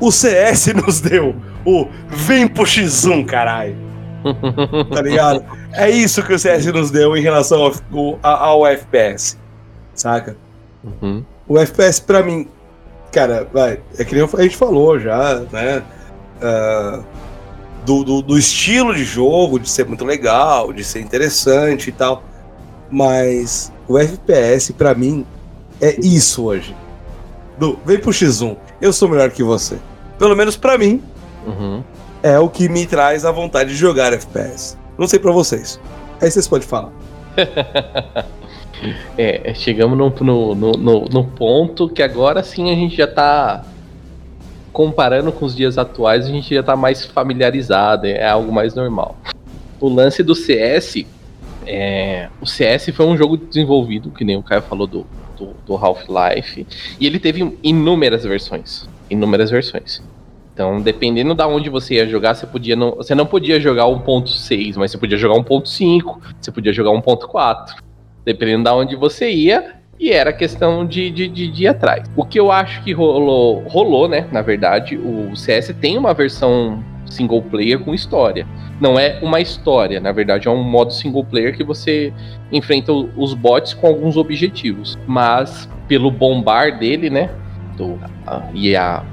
Speaker 6: O CS nos deu o vem pro X1, caralho. Tá ligado? É isso que o CS nos deu em relação ao, ao- ao FPS. Saca?
Speaker 2: Uhum.
Speaker 6: O FPS pra mim, cara, vai, é que nem a gente falou já, né? ah, do, do, do estilo de jogo, de ser muito legal, de ser interessante e tal. Mas o FPS pra mim é isso hoje. Do, vem pro X1, eu sou melhor que você. Pelo menos pra mim,
Speaker 2: Uhum.
Speaker 6: é o que me traz a vontade de jogar FPS. Não sei pra vocês. Aí vocês podem falar.
Speaker 2: É, chegamos no, no, no, no- no ponto que agora sim a gente já tá comparando com os dias atuais, a gente já tá mais familiarizado, é algo mais normal. O lance do CS, é, o CS foi um jogo desenvolvido, que nem o Caio falou do, do, do Half-Life, e ele teve inúmeras versões, inúmeras versões. Então, dependendo da onde você ia jogar, você podia não, você não podia jogar 1.6, mas você podia jogar 1.5, você podia jogar 1.4 dependendo da onde você ia, e era questão de, de, de, de ir atrás. O que eu acho que rolou, rolou, né? Na verdade, o CS tem uma versão single player com história. Não é uma história, na verdade, é um modo single player que você enfrenta os bots com alguns objetivos. Mas pelo bombar dele, né? do- a- e a,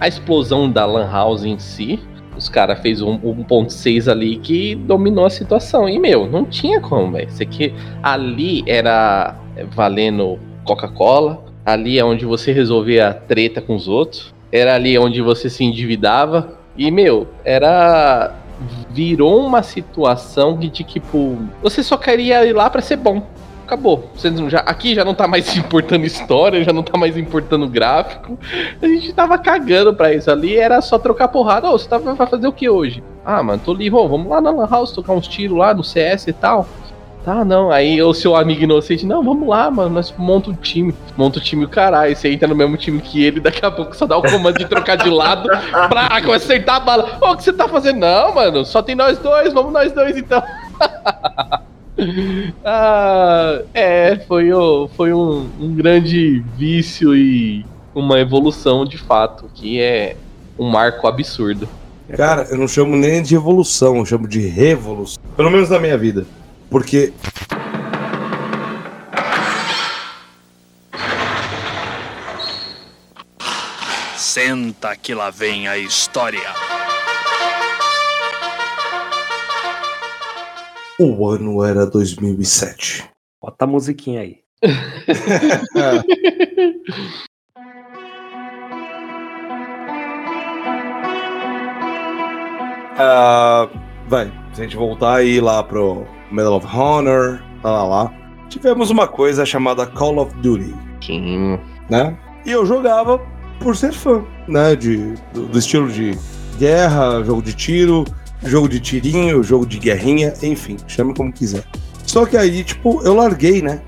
Speaker 2: a explosão da Lan House em si, os caras fez um 1.6 ali que dominou a situação. E, meu, não tinha como, velho. Isso aqui ali era valendo Coca-Cola. Ali é onde você resolvia a treta com os outros. Era ali onde você se endividava. E, meu, era. Virou uma situação que, de tipo. Você só queria ir lá pra ser bom. Acabou. Você já, aqui já não tá mais importando história, já não tá mais importando gráfico. A gente tava cagando pra isso. Ali era só trocar porrada. Ô, você tava, vai fazer o que hoje? Ah, mano, tô livre. Ô, vamos lá na Lan House tocar uns tiros lá no CS e tal. Tá, não. Aí o seu amigo inocente, não, vamos lá, mano. Nós monta um time. Monta o time o caralho. Você entra no mesmo time que ele, daqui a pouco só dá o comando de trocar de lado pra acertar a bala. Ô, o que você tá fazendo? Não, mano, só tem nós dois, vamos nós dois então. ah, é, foi, o- foi um, um grande vício e uma evolução de fato, que é um marco absurdo.
Speaker 6: Cara, eu não chamo nem de evolução, eu chamo de revolução. Pelo menos na minha vida. Porque
Speaker 7: Senta que lá vem a história.
Speaker 6: O ano era 2007.
Speaker 3: Bota a musiquinha aí.
Speaker 6: Ah, vai, se a gente voltar aí lá pro Medal of Honor, lá, lá, lá. Tivemos uma coisa chamada Call of Duty,
Speaker 2: Sim.
Speaker 6: né? E eu jogava por ser fã, né? De, do, do estilo de guerra, jogo de tiro, jogo de tirinho, jogo de guerrinha, enfim, chame como quiser. Só que aí, tipo, eu larguei, né?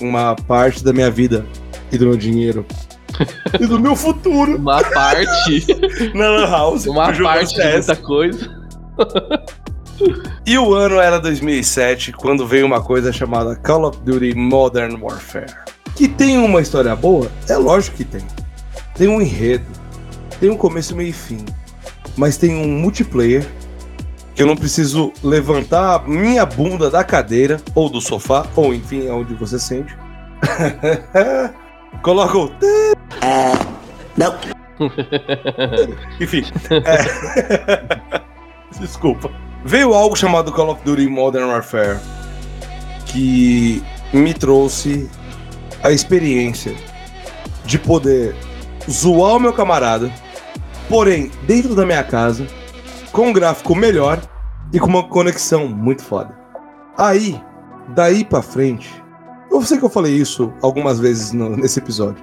Speaker 6: uma parte da minha vida e do meu dinheiro e do meu futuro
Speaker 2: Uma parte.
Speaker 6: na Lan House.
Speaker 2: uma parte de muita coisa.
Speaker 6: E o ano era 2007, quando veio uma coisa chamada Call of Duty Modern Warfare. Que tem uma história boa? É lógico que tem. Tem um enredo, tem um começo, meio e fim. Mas tem um multiplayer eu não preciso levantar a minha bunda da cadeira, ou do sofá, ou enfim, onde você sente. Coloca o.
Speaker 5: não.
Speaker 6: Enfim. é. Desculpa. Veio algo chamado Call of Duty Modern Warfare que me trouxe a experiência de poder zoar o meu camarada, porém dentro da minha casa, com um gráfico melhor e com uma conexão muito foda. Aí, daí pra frente, eu sei que eu falei isso algumas vezes no- nesse episódio,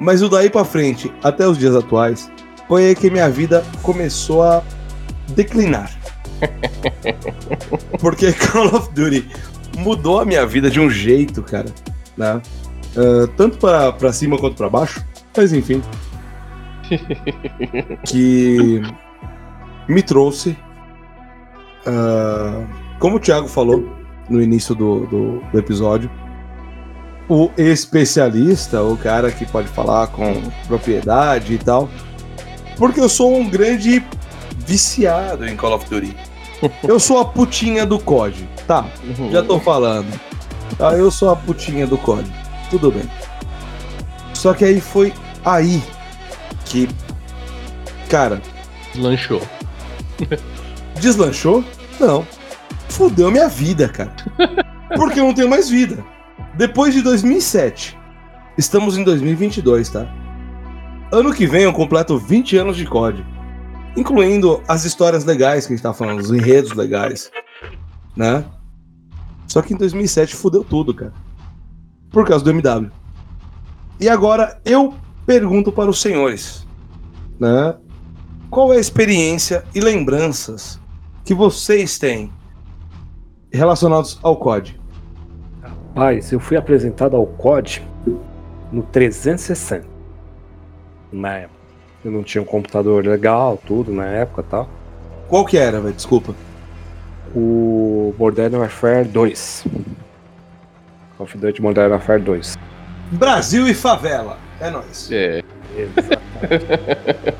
Speaker 6: mas o daí pra frente até os dias atuais foi aí que minha vida começou a declinar. Porque Call of Duty mudou a minha vida de um jeito, cara, né? Ah, tanto pra cima quanto pra baixo, mas enfim. que me trouxe, ah, como o Thiago falou no início do, do, do episódio, o especialista, o cara que pode falar com propriedade e tal, porque eu sou um grande viciado em Call of Duty. Eu sou a putinha do COD. Tá, já tô falando. Tá, eu sou a putinha do COD. Tudo bem. Só que aí foi aí que. Cara,
Speaker 2: Lanchou.
Speaker 6: deslanchou? Não. Fudeu minha vida, cara. Porque eu não tenho mais vida. Depois de 2007. Estamos em 2022, tá? Ano que vem eu completo 20 anos de COD. Incluindo as histórias legais que a gente tá falando, os enredos legais. Né? Só que em 2007 fudeu tudo, cara. Por causa do MW. E agora eu pergunto para os senhores, né? Qual é a experiência e lembranças que vocês têm relacionados ao COD?
Speaker 3: Rapaz, eu fui apresentado ao COD no 360. Na época. Eu não tinha um computador legal, tudo na época e tal.
Speaker 6: Qual que era, velho? Desculpa.
Speaker 3: O Modern Warfare 2. Call of Duty Modern Warfare 2.
Speaker 6: Brasil e favela. É nóis.
Speaker 2: É.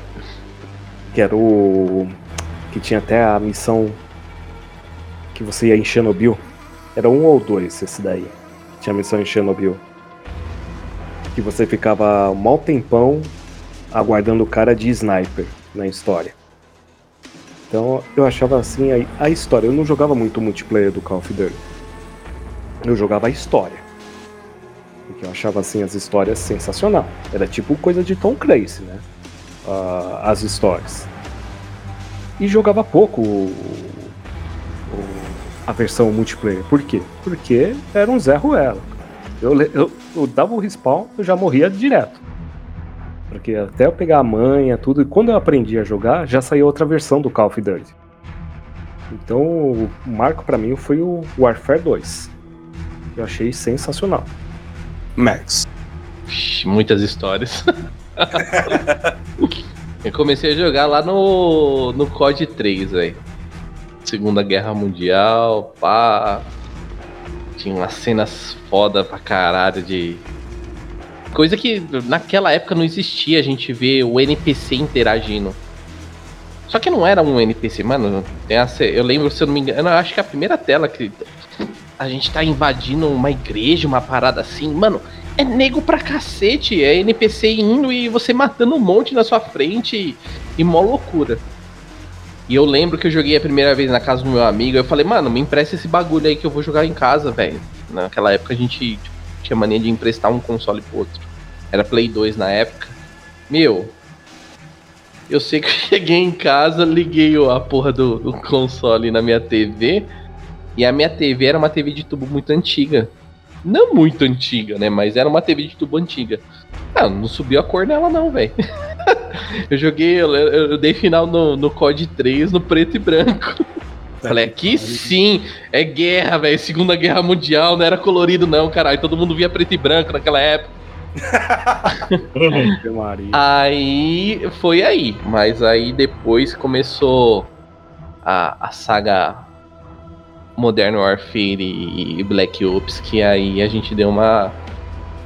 Speaker 3: que era o. Que tinha até a missão que você ia em Chernobyl. Era um ou dois esse daí. Tinha a missão em Chernobyl. Que você ficava um mau tempão aguardando o cara de sniper na história. Então eu achava assim a, a história. Eu não jogava muito multiplayer do Call of Duty. Eu jogava a história. Porque eu achava assim as histórias sensacional. Era tipo coisa de Tom Clancy, né? Ah, as histórias. E jogava pouco o- o- a versão multiplayer. Por quê? Porque era um Zé Ruela. Eu, eu, eu dava o respawn, eu já morria direto. Porque até eu pegar a manha, tudo, e quando eu aprendi a jogar, já saiu outra versão do Call of Duty. Então o marco pra mim foi o Warfare 2. Eu achei sensacional.
Speaker 6: Max.
Speaker 2: Muitas histórias. eu comecei a jogar lá no, no COD 3, velho. Segunda Guerra Mundial, pá. Tinha umas cenas foda pra caralho de. Coisa que naquela época não existia, a gente vê o NPC interagindo. Só que não era um NPC, mano. Tem eu lembro, se eu não me engano, eu acho que a primeira tela que a gente tá invadindo uma igreja, uma parada assim, mano, é nego pra cacete, é NPC indo e você matando um monte na sua frente e, mó loucura. E eu lembro que eu joguei a primeira vez na casa do meu amigo, eu falei, mano, me empresta esse bagulho aí que eu vou jogar em casa, velho. Naquela época a gente tinha mania de emprestar um console pro outro. Era Play 2 na época. Meu, eu sei que eu cheguei em casa, liguei a porra do, do console na minha TV. E a minha TV era uma TV de tubo muito antiga. Não muito antiga, né? Mas era uma TV de tubo antiga. Ah, não subiu a cor nela não, velho. eu joguei, eu, eu- dei final no, no COD 3 no preto e branco. Falei, aqui sim, é guerra, velho. Segunda Guerra Mundial, não era colorido, não, caralho. Todo mundo via preto e branco naquela época. Aí foi aí. Mas aí depois começou a, a saga Modern Warfare e Black Ops, que aí a gente deu uma,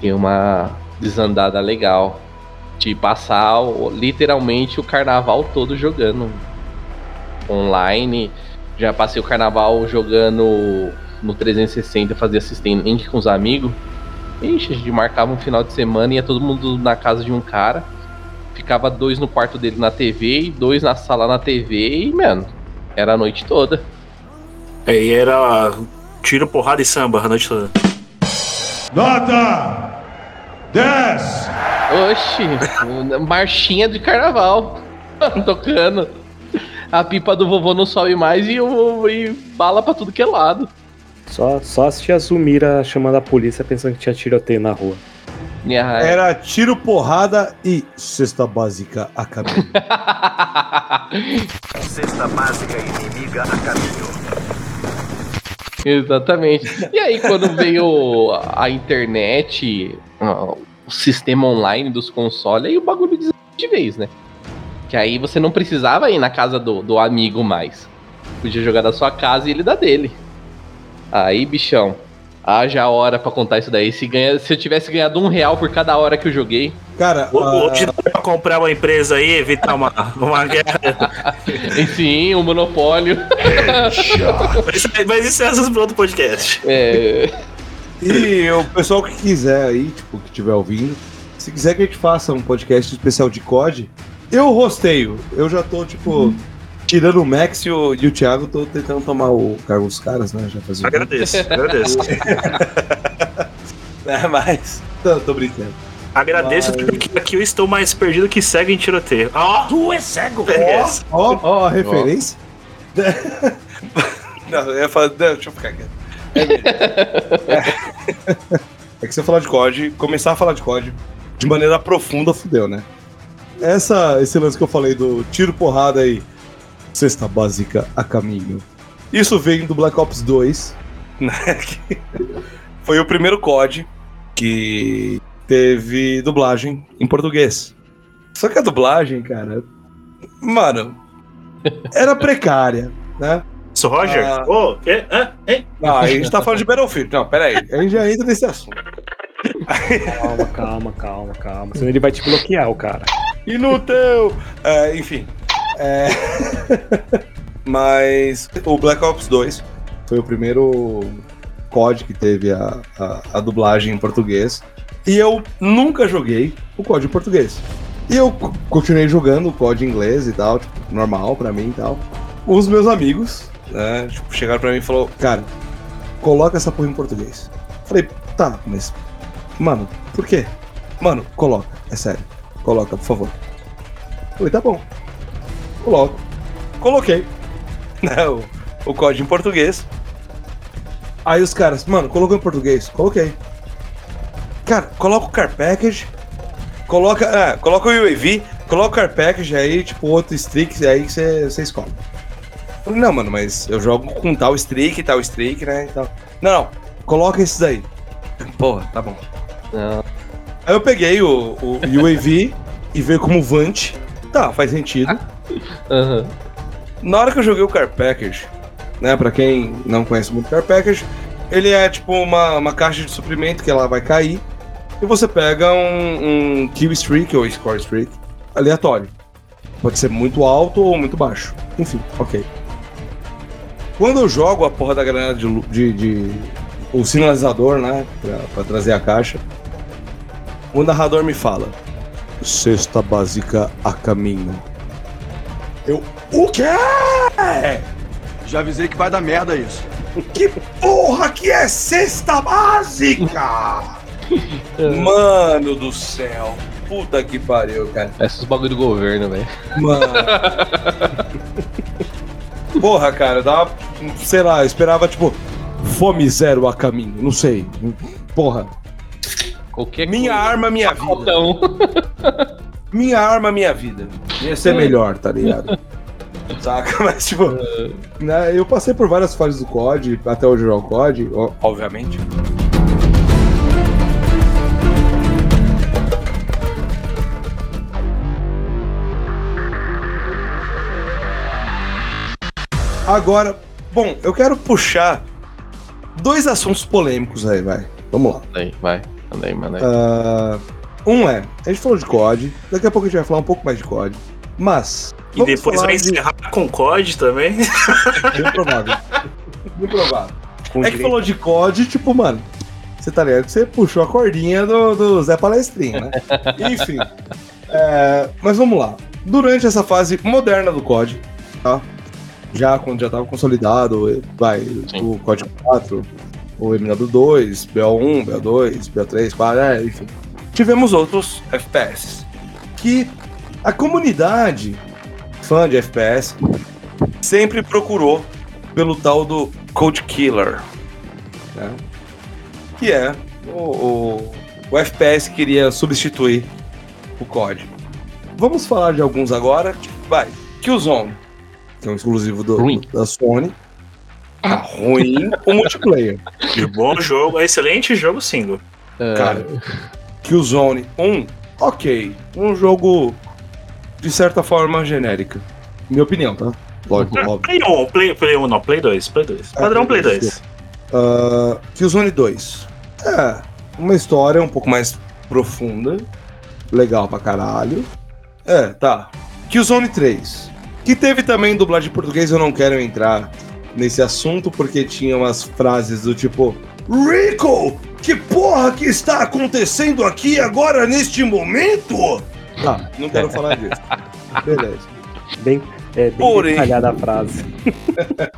Speaker 2: deu uma desandada legal. De passar literalmente o carnaval todo jogando online. Já passei o carnaval jogando no 360, fazia assistent link com os amigos. Ixi, a gente marcava um final de semana ia todo mundo na casa de um cara. Ficava dois no quarto dele na TV e dois na sala na TV e, mano, era a noite toda.
Speaker 1: Aí era tiro, porrada e samba a noite toda.
Speaker 6: Nota 10!
Speaker 2: Oxi, marchinha de carnaval. Tocando. A pipa do vovô não sobe mais e, o, e bala pra tudo que é lado.
Speaker 3: Só, só assistia a Zumira chamando a polícia pensando que tinha tiroteio na rua.
Speaker 6: Era tiro, porrada e cesta básica a caminho.
Speaker 5: Cesta básica inimiga a caminho.
Speaker 2: Exatamente. E aí, quando veio a internet, o sistema online dos consoles, aí o bagulho desandou de vez, né? Que aí você não precisava ir na casa do, do amigo mais. Podia jogar da sua casa e ele da dele. Aí, bichão, haja hora pra contar isso daí. Se, ganha, se eu tivesse ganhado um real por cada hora que eu joguei,
Speaker 6: Cara,
Speaker 1: O-
Speaker 6: ah,
Speaker 1: Hoje dá pra comprar uma empresa aí, evitar uma, uma guerra.
Speaker 2: enfim, o monopólio.
Speaker 1: Mas, mas isso é assunto para outro podcast.
Speaker 2: É,
Speaker 6: e o pessoal que quiser aí, tipo, que estiver ouvindo, se quiser que a gente faça um podcast especial de COD, eu rosteio. Eu já tô, tipo, tirando o Max e o, e o Thiago, tô tentando tomar o cargo dos caras, né? Já fazia.
Speaker 1: Agradeço, agradeço.
Speaker 6: É, mas. Tô, tô brincando.
Speaker 1: Agradeço
Speaker 6: Mas-
Speaker 1: porque aqui eu estou mais perdido que cego em tiroteio. Ó, tu é cego,
Speaker 6: Ó, ó a referência.
Speaker 4: Não, eu ia falar. Não, deixa eu ficar quieto. É, é. É que você falar de COD, começar a falar de COD de maneira profunda fudeu, né?
Speaker 6: Essa, esse lance que eu falei do tiro, porrada e cesta básica a caminho. Isso vem do Black Ops 2.
Speaker 4: né, Foi o primeiro COD que teve dublagem em português. Só que a dublagem, cara. Mano,
Speaker 6: Era precária, né?
Speaker 1: Sou Roger?
Speaker 4: Ah.
Speaker 1: Ô, quê? Hã? Hein?
Speaker 4: não, aí a gente tá falando de Battlefield. Não, pera aí.
Speaker 6: A gente já entra nesse assunto.
Speaker 3: Calma, calma, calma, calma. Senão ele vai te bloquear, o cara.
Speaker 4: Inútil! É, enfim. É... Mas o Black Ops 2
Speaker 6: Foi o primeiro COD que teve a, a, a dublagem em português.
Speaker 4: E eu nunca joguei.
Speaker 6: O COD em português. E eu co- continuei jogando o COD em inglês e tal, tipo, normal pra mim e tal.
Speaker 4: Os meus amigos, né, tipo, chegaram pra mim e falaram:
Speaker 6: Cara, coloca essa porra em português. Falei, tá, mas. Mano, por quê? Mano, coloca, é sério. Coloca, por favor. Falei, tá bom. Coloco. Coloquei.
Speaker 4: né, o, o COD em português.
Speaker 6: Aí os caras, mano, colocou em português? Coloquei.
Speaker 4: Cara, coloca o Car Package, coloca, é, coloca o UAV, coloca o Car Package aí, tipo, outro streak, aí que você escolhe. Falei, não, mano, mas eu jogo com tal streak, tal streak, né, e tal. Não, não,
Speaker 6: Coloca esses aí.
Speaker 4: porra, tá bom.
Speaker 2: não.
Speaker 6: Aí eu peguei o, o UAV e veio como Vant. Tá, faz sentido.
Speaker 2: Aham.
Speaker 4: Na hora que eu joguei o Car Package,
Speaker 6: né? Pra quem não conhece muito Car Package,
Speaker 4: ele é tipo uma, uma caixa de suprimento que ela vai cair,
Speaker 6: e você pega um, um kill streak ou score streak aleatório. Pode ser muito alto ou muito baixo. Enfim, ok. Quando eu jogo a porra da granada de, de, de- o sinalizador, né? Pra, pra trazer a caixa, o narrador me fala: Cesta básica a caminho. Eu, o quê?
Speaker 5: Já avisei que vai dar merda isso.
Speaker 6: Que porra que é cesta básica?
Speaker 4: Mano do céu. Puta que pariu, cara.
Speaker 2: Esses bagulho do governo, velho.
Speaker 6: Mano. Porra, cara, dava. Sei lá, eu esperava, tipo, fome zero a caminho. Não sei. Porra.
Speaker 2: Qualquer
Speaker 4: Minha
Speaker 2: coisa.
Speaker 4: arma, minha vida. Minha arma, minha vida.
Speaker 6: Ia ser melhor, tá ligado? Saca? Mas, tipo, né, eu passei por várias fases do COD, até hoje eu jogo COD, obviamente. Agora, bom, eu quero puxar dois assuntos polêmicos aí, vai. Vamos lá.
Speaker 2: Manda aí, vai. Manda aí, manda aí.
Speaker 6: Ah, um é, a gente falou de COD, daqui a pouco a gente vai falar um pouco mais de COD, mas.
Speaker 1: E depois vai
Speaker 6: de-
Speaker 1: encerrar com COD também.
Speaker 6: Bem provável. Bem provável.
Speaker 3: Com
Speaker 6: É que
Speaker 3: direito-
Speaker 6: falou de COD, tipo, mano, você tá ligado que você puxou a cordinha do, do Zé Palestrinha, né? Enfim. É, mas vamos lá. Durante essa fase moderna do COD, tá? Já quando já tava consolidado, vai, o COD 4, o Eliminador 2, BO1, BO2, BO3, 4, é, enfim. Tivemos outros FPS. Que a comunidade fã de FPS sempre procurou pelo tal do Code Killer, né? que é o, o, o FPS que queria substituir o COD. Vamos falar de alguns agora. Vai, Killzone, que é um exclusivo do,
Speaker 2: Ruim.
Speaker 6: da Sony. Tá ruim o multiplayer.
Speaker 1: De bom jogo, excelente jogo single.
Speaker 2: É,
Speaker 6: Cara, Killzone 1, ok. Um jogo de certa forma genérica. Minha opinião, tá? Lógico, óbvio.
Speaker 1: Play 1, Play, Play 1 não, Play 2, Play 2. Padrão Play 2.
Speaker 6: Uh, Killzone 2. É, uma história um pouco mais profunda. Legal pra caralho. É, tá. Killzone 3. Que teve também dublagem em português, eu não quero entrar nesse assunto, porque tinha umas frases do tipo: Rico! Que porra que está acontecendo aqui agora neste momento? Tá, não quero falar disso. Beleza.
Speaker 3: Bem, é, bem
Speaker 6: Porém.
Speaker 3: detalhada a frase.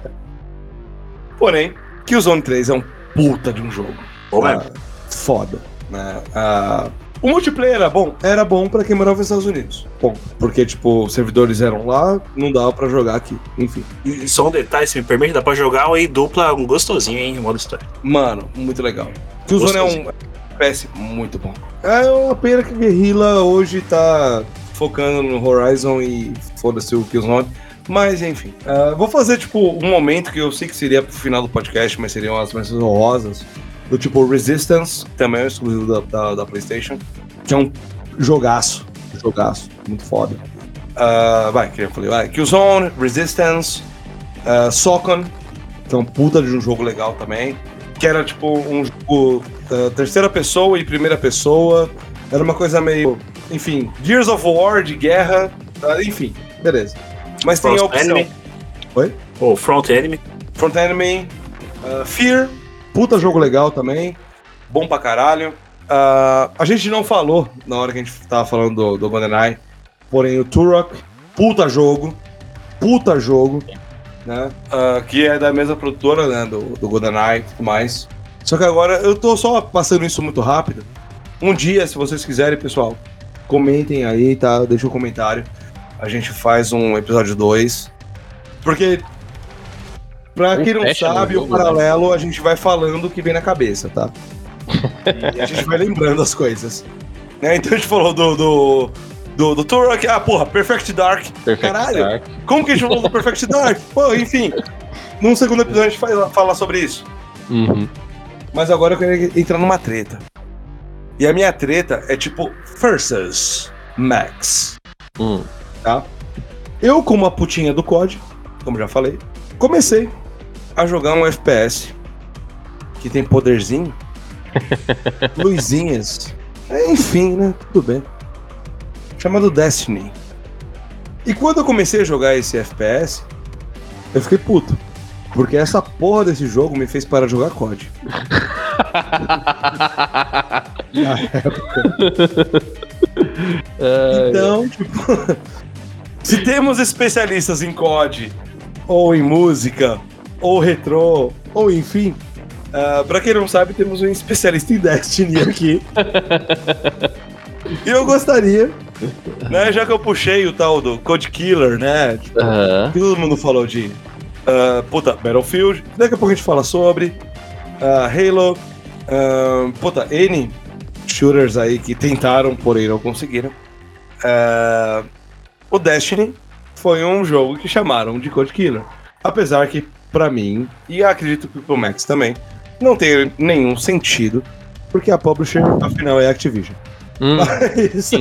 Speaker 6: Porém, Killzone 3 é um puta de um jogo.
Speaker 1: Bom,
Speaker 6: Ah, foda. Né? Ah, o multiplayer era bom? Era bom pra quem morava nos Estados Unidos. Bom, porque, tipo, os servidores eram lá, não dava pra jogar aqui. Enfim.
Speaker 1: E só um detalhe, se me permite, dá pra jogar em dupla um gostosinho, hein, em modo história.
Speaker 6: Mano, muito legal. Killzone é um FPS muito bom. É uma pena que a Guerrilla hoje tá focando no Horizon e foda-se o Killzone. Mas, enfim. Ah, vou fazer, tipo, um momento que eu sei que seria pro final do podcast, mas seriam as menções honrosas. Do tipo Resistance, que também é exclusivo da, da, da PlayStation. Que é um jogaço. Jogaço. Muito foda. Ah, vai, que eu falei. Vai. Killzone, Resistance, uh, Sokon, que é um puta de um jogo legal também. Que era tipo um jogo ah, terceira pessoa e primeira pessoa. Era uma coisa meio. Enfim, Gears of War de guerra. ah, enfim, beleza. Mas tem a opção.
Speaker 1: Enemy.
Speaker 6: Oi?
Speaker 1: Ou Front Enemy.
Speaker 6: Front Enemy, Fear, puta jogo legal também, bom pra caralho. Ah, a gente não falou na hora que a gente tava falando do, do GoldenEye, porém o Turok, puta jogo, puta jogo, né? Ah, que é da mesma produtora, né, do, do GoldenEye e tudo mais. Só que agora eu tô só passando isso muito rápido. Um dia, se vocês quiserem, pessoal, comentem aí, tá? Deixa um comentário. A gente faz um episódio 2. Porque Pra quem não sabe, o
Speaker 2: né?
Speaker 6: paralelo a gente vai falando o que vem na cabeça, tá? E a gente vai lembrando as coisas. Né? Então a gente falou do. do... Do, do Turok, ah, porra, Perfect Dark.
Speaker 2: Perfect
Speaker 6: Caralho,
Speaker 2: Dark.
Speaker 6: como que a gente falou do Perfect Dark? Pô, enfim. Num segundo episódio a gente vai falar sobre isso.
Speaker 2: Uhum.
Speaker 6: Mas agora eu quero entrar numa treta. E a minha treta é tipo Versus Max.
Speaker 2: Hum.
Speaker 6: tá? Eu, como a putinha do COD, como já falei, comecei a jogar um FPS que tem poderzinho, luzinhas, enfim, né? Tudo bem. Chamado Destiny. E quando eu comecei a jogar esse FPS, eu fiquei puto. Porque essa porra desse jogo me fez parar de jogar COD. Na época. Então, tipo, se temos especialistas em COD, ou em música, ou retrô, ou enfim, ah, pra quem não sabe, temos um especialista em Destiny aqui. e eu gostaria, né, já que eu puxei o tal do Code Killer, né, tipo, todo mundo falou de ah, puta, Battlefield, daqui a pouco a gente fala sobre ah, Halo, ah, puta, N shooters aí que tentaram, porém não conseguiram. O Destiny, foi um jogo que chamaram de Code Killer. Apesar que, pra mim, e acredito que pro Max também, não tem nenhum sentido, porque a publisher, afinal, é a Activision.
Speaker 2: Hum.
Speaker 6: Mas,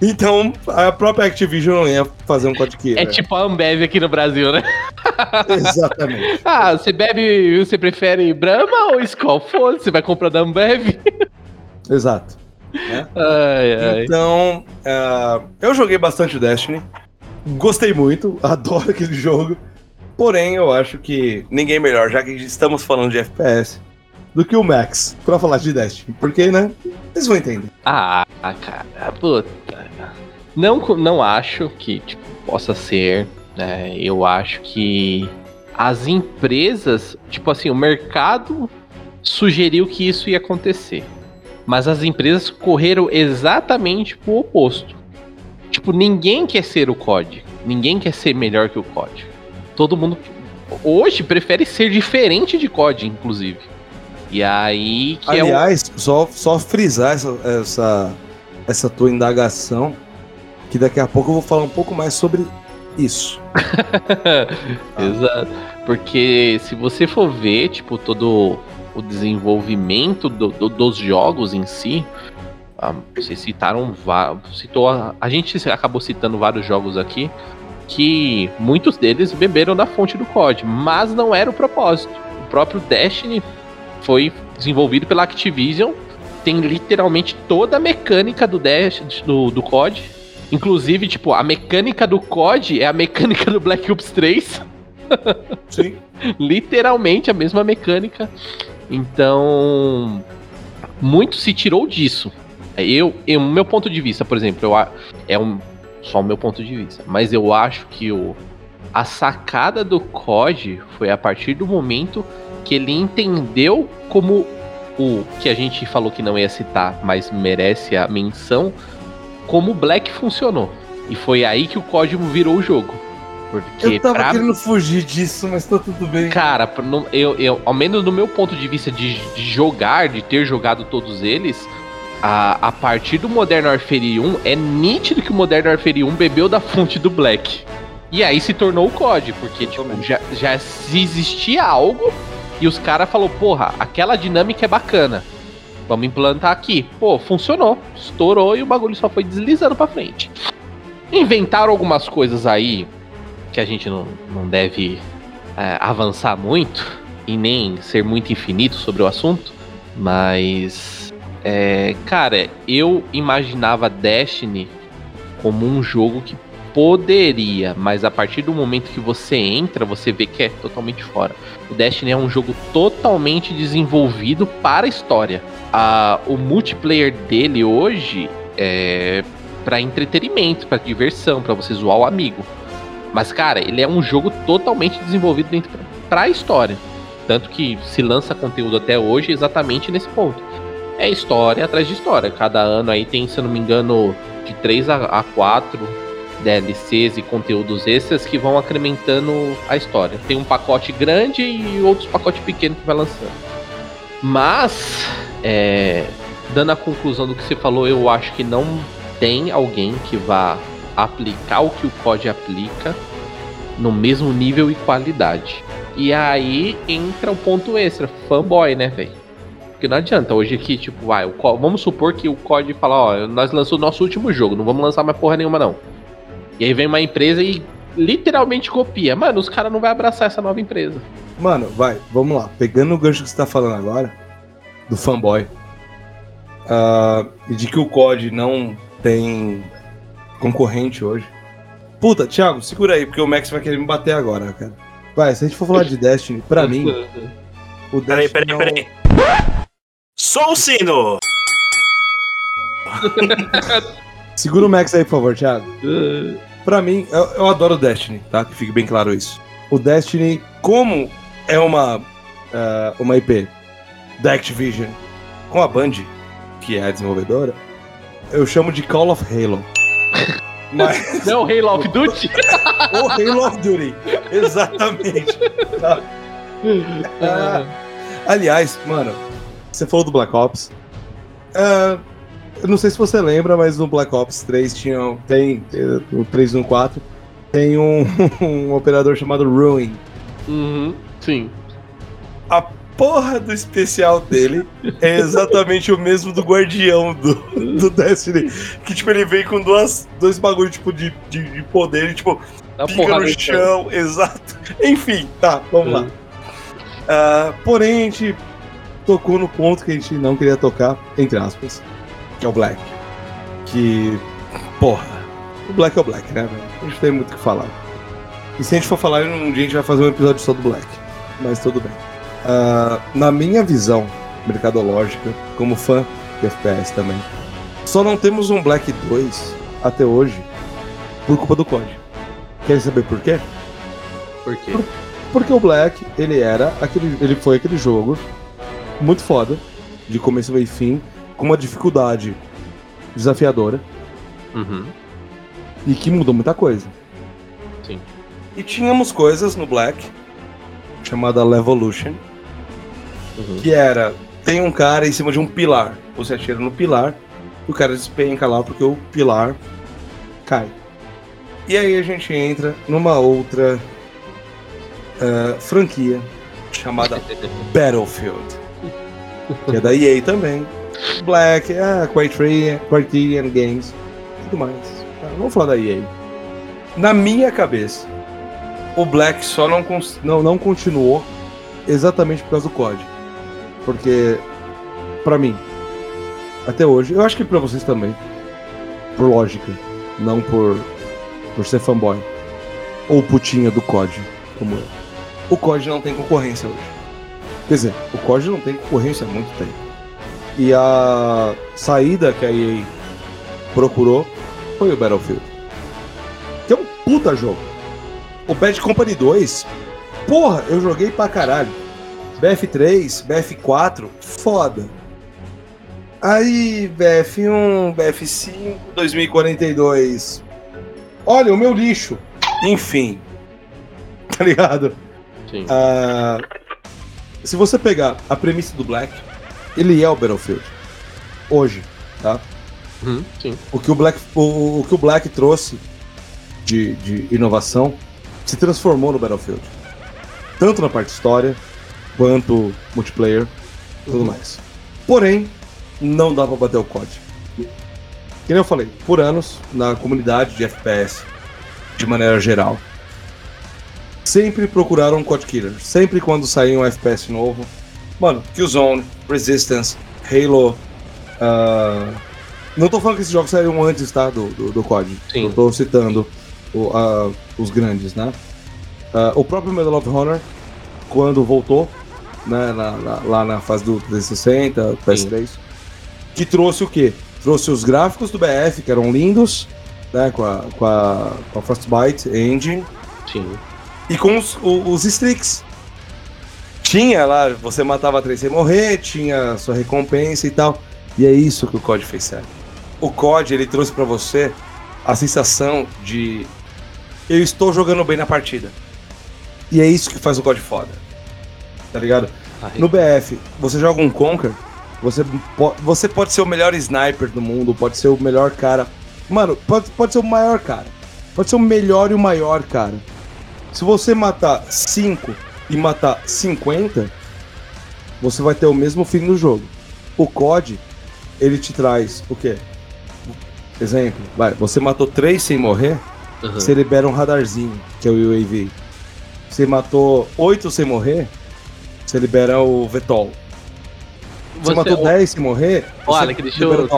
Speaker 6: então, a própria Activision não ia fazer um Code Killer.
Speaker 2: É tipo a Ambev aqui no Brasil, né?
Speaker 6: Exatamente.
Speaker 2: Ah, você bebe, você prefere Brahma ou Skol? Foda-se, você vai comprar da Ambev.
Speaker 6: Exato.
Speaker 2: Ai, ai.
Speaker 6: Então, ah, eu joguei bastante Destiny. Gostei muito, adoro aquele jogo. Porém, eu acho que ninguém melhor, já que estamos falando de FPS, do que o Max pra falar de Destiny. Porque, né? Vocês vão entender.
Speaker 2: Ah, cara, puta. Não, não acho que tipo, possa ser. né? Eu acho que as empresas, tipo assim, o mercado sugeriu que isso ia acontecer. Mas as empresas correram exatamente pro oposto. Tipo, ninguém quer ser o COD. Ninguém quer ser melhor que o COD. Todo mundo hoje prefere ser diferente de COD, inclusive. E aí que é
Speaker 6: Aliás, só, só frisar essa, essa, essa tua indagação, que daqui a pouco eu vou falar um pouco mais sobre isso.
Speaker 2: Exato. Porque se você for ver, tipo, todo o desenvolvimento do- do- dos jogos em si, vocês citaram citou a, gente acabou citando vários jogos aqui que muitos deles beberam da fonte do COD, mas não era o propósito. O próprio Destiny foi desenvolvido pela Activision, tem literalmente toda a mecânica do Dash do, do COD. Inclusive, tipo, a mecânica do COD é a mecânica do Black Ops 3
Speaker 6: Sim.
Speaker 2: literalmente a mesma mecânica. Então, muito se tirou disso. Eu, eu, meu ponto de vista, por exemplo, eu, é um, só o meu ponto de vista, mas eu acho que o, a sacada do COD foi a partir do momento que ele entendeu como o que a gente falou que não ia citar, mas merece a menção, como o Black funcionou. E foi aí que o código virou o jogo. Porque
Speaker 6: Eu tava
Speaker 2: pra
Speaker 6: querendo fugir disso, mas tá tudo bem.
Speaker 2: Cara, eu, eu, ao menos no meu ponto de vista de, de jogar, de ter jogado todos eles, a, a partir do Modern Warfare 1, é nítido que o Modern Warfare 1 bebeu da fonte do Black. E aí se tornou o COD, porque tipo, já, já se existia algo e os caras falaram, porra, aquela dinâmica é bacana. Vamos implantar aqui. Pô, funcionou. Estourou e o bagulho só foi deslizando pra frente. Inventaram algumas coisas aí que a gente não, não deve é, avançar muito e nem ser muito infinito sobre o assunto, mas é, cara, eu imaginava Destiny como um jogo que poderia, mas a partir do momento que você entra, você vê que é totalmente fora. O Destiny é um jogo totalmente desenvolvido para a história. A, o multiplayer dele hoje é para entretenimento, para diversão, para você zoar o amigo. Mas, cara, ele é um jogo totalmente desenvolvido pra a história. Tanto que se lança conteúdo até hoje exatamente nesse ponto. É história atrás de história. Cada ano aí tem, se eu não me engano, de 3 a, a 4 DLCs e conteúdos extras que vão incrementando a história. Tem um pacote grande e outros pacotes pequenos que vai lançando. Mas, é, dando a conclusão do que você falou, eu acho que não tem alguém que vá aplicar o que o COD aplica no mesmo nível e qualidade. E aí entra o ponto extra, fanboy, né, velho? Porque não adianta, hoje aqui, tipo, vai, o Co- vamos supor que o COD fala, ó, nós lançamos o nosso último jogo, não vamos lançar mais porra nenhuma não. E aí vem uma empresa e literalmente copia. Mano, os caras não vão abraçar essa nova empresa.
Speaker 6: Mano, vai, vamos lá. Pegando o gancho que você tá falando agora, do fanboy, ah, e de que o COD não tem concorrente hoje. Puta, Thiago, segura aí, porque o Max vai querer me bater agora, cara. Vai, se a gente for falar de Destiny, pra mim, o
Speaker 1: Peraí,
Speaker 6: Destiny
Speaker 1: peraí,
Speaker 6: é um-
Speaker 1: peraí. Sou o sino!
Speaker 6: Segura o Max aí, por favor, Thiago. Pra mim, eu, eu adoro o Destiny, tá? Que fique bem claro isso. O Destiny, como é uma, ah, uma IP da Activision com a Band, que é a desenvolvedora, eu chamo de Call of Halo. Mas
Speaker 2: Não, Halo of Duty?
Speaker 6: o Halo of Duty, exatamente. tá? Ah, aliás, mano, você falou do Black Ops. Eu não sei se você lembra, mas no Black Ops 3 tinha, tem, no 3 e no 4, tem um, um operador chamado Ruin.
Speaker 2: Uhum, sim.
Speaker 6: A porra do especial dele é exatamente o mesmo do Guardião do, do Destiny. Que, tipo, ele vem com duas, dois bagulho, tipo, de, de, de poder, e, tipo,
Speaker 2: Dá
Speaker 6: pica no
Speaker 2: no
Speaker 6: chão, exato. Enfim, tá, vamos lá.
Speaker 2: Hum.
Speaker 6: Ah, porém, a gente tocou no ponto que a gente não queria tocar, entre aspas, que é o Black. Que, porra, o Black é o Black, né, velho? A gente tem muito o que falar. E se a gente for falar, um dia a gente vai fazer um episódio só do Black. Mas tudo bem. Ah, na minha visão mercadológica, como fã de FPS também, só não temos um Black 2 até hoje por culpa do COD. Quer saber por quê?
Speaker 2: Por quê?
Speaker 6: Porque o Black, ele era aquele, ele foi aquele jogo muito foda, de começo e fim, com uma dificuldade desafiadora
Speaker 2: Uhum.
Speaker 6: e que mudou muita coisa.
Speaker 2: Sim.
Speaker 6: E tínhamos coisas no Black chamada Levolution,
Speaker 2: Uhum.
Speaker 6: que era tem um cara em cima de um pilar, você atira no pilar, o cara despenca lá porque o pilar cai. E aí a gente entra numa outra ah, franquia chamada Battlefield, que é da EA também. Black, ah, Criterion, Criterion Games, tudo mais. Ah, vamos falar da EA. Na minha cabeça, o Black só não, não, não continuou exatamente por causa do COD. Porque, pra mim, até hoje, eu acho que pra vocês também, por lógica, não por, por ser fanboy, ou putinha do COD, como eu. O COD não tem concorrência hoje. Quer dizer, o COD não tem concorrência há muito tempo. E a saída que a EA procurou foi o Battlefield. Que é um puta jogo. O Bad Company 2, porra, eu joguei pra caralho. BF3, BF4, foda. Aí, BF1, BF5, 2042. Olha, o meu lixo. Enfim. Tá ligado?
Speaker 2: Sim.
Speaker 6: Ah, se você pegar a premissa do Black, ele é o Battlefield. Hoje, tá?
Speaker 2: Uhum, sim.
Speaker 6: O que o Black, o, o que o Black trouxe de, de inovação se transformou no Battlefield. Tanto na parte história, quanto multiplayer, tudo mais. Porém, não dá pra bater o COD. Que eu falei, por anos, na comunidade de FPS, de maneira geral, sempre procuraram um COD Killer. Sempre quando saía um FPS novo. Mano, Killzone, Resistance, Halo. ah, não tô falando que esses jogos saíram antes, tá? Do, do, do COD.
Speaker 2: Sim.
Speaker 6: Eu tô citando o- ah, os grandes, né? Ah, o próprio Medal of Honor, quando voltou, né, na- na- lá na fase do 360, PS3, que trouxe o quê? Trouxe os gráficos do BF, que eram lindos, né, com a, com a, com a Frostbite Engine,
Speaker 2: Sim.
Speaker 6: E com os, o- os streaks. Tinha lá, você matava três sem morrer, tinha sua recompensa e tal. E é isso que o COD fez certo. O COD, ele trouxe pra você a sensação de eu estou jogando bem na partida. E é isso que faz o COD foda. Tá ligado? No BF, você joga um Conquer, você, po- você pode ser o melhor sniper do mundo, pode ser o melhor cara. Mano, pode, pode ser o maior cara. Pode ser o melhor e o maior cara. Se você matar 5 e matar 50, você vai ter o mesmo fim no jogo. O COD, ele te traz o quê? Exemplo, vai, você matou 3 sem morrer,
Speaker 2: Uhum.
Speaker 6: você libera um radarzinho, que é o UAV. Você matou 8 sem morrer, você libera o VTOL. Você,
Speaker 2: Você-
Speaker 6: matou 10 sem morrer,
Speaker 2: Olha,
Speaker 6: você
Speaker 2: que deixa eu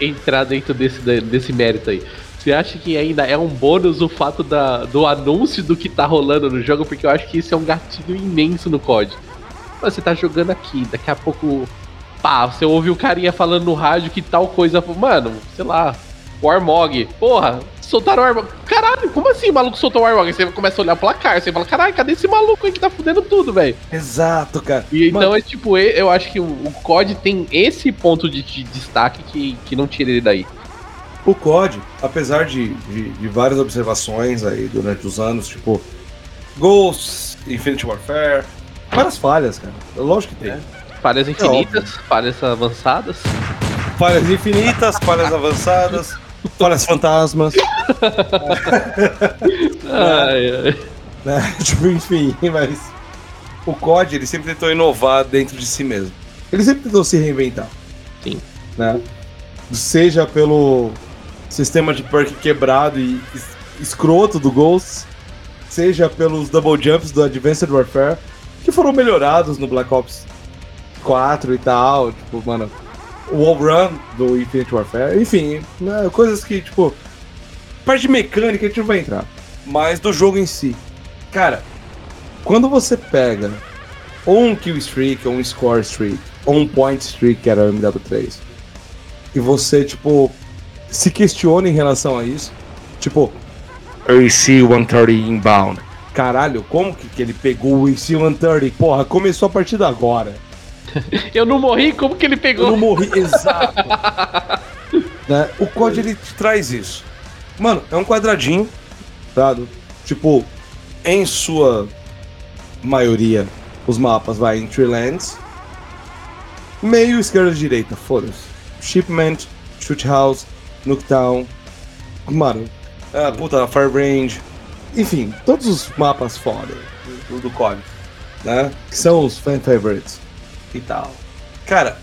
Speaker 2: entrar dentro desse, desse mérito aí. Você acha que ainda é um bônus o fato da, do anúncio do que tá rolando no jogo? Porque eu acho que isso é um gatilho imenso no COD. Você tá jogando aqui, daqui a pouco. Pá, você ouve o carinha falando no rádio que tal coisa. Mano, sei lá, o Armog. Porra, soltaram o Armog. Caralho, como assim o maluco soltou o Armog? Aí você começa a olhar o placar, você fala, caralho, cadê esse maluco aí que tá fudendo tudo, velho?
Speaker 6: Exato, cara.
Speaker 2: E então é tipo, eu acho que o, o COD tem esse ponto de, de destaque que, que não tira ele daí.
Speaker 6: O COD, apesar de, de, de várias observações aí durante os anos, tipo Ghosts, Infinite Warfare, várias falhas, cara. Lógico que tem.
Speaker 2: Falhas infinitas, falhas avançadas.
Speaker 6: Falhas infinitas, falhas avançadas. Fora as fantasmas.
Speaker 2: Ai, ai.
Speaker 6: né? Tipo, enfim, mas o COD ele sempre tentou inovar dentro de si mesmo. Ele sempre tentou se reinventar.
Speaker 2: Sim.
Speaker 6: Né? Seja pelo sistema de perk quebrado e es- escroto do Ghosts, seja pelos double jumps do Advanced Warfare, que foram melhorados no Black Ops 4 e tal, tipo, mano, o wall run do Infinite Warfare, enfim, né, coisas que, tipo, parte mecânica a gente não vai entrar, mas do jogo em si. Cara, quando você pega ou um kill streak, ou um score streak, ou um point streak, que era o MW3, e você, tipo, se questiona em relação a isso, tipo, AC 130 inbound. Caralho, como que, que ele pegou o AC 130? Porra, começou a partida agora.
Speaker 2: Eu não morri, como que ele
Speaker 6: Eu
Speaker 2: pegou?
Speaker 6: não morri, exato. né? O COD ele te traz isso. Mano, é um quadradinho, tá? Tipo, em sua maioria, os mapas vai em Treelands. Meio esquerda e direita, foda-se. Shipment, Shoot House, Nuketown. Mano, ah, puta, Fire Range. Enfim, todos os mapas foda do, do COD, né? Que são os fan favorites e tal. Cara,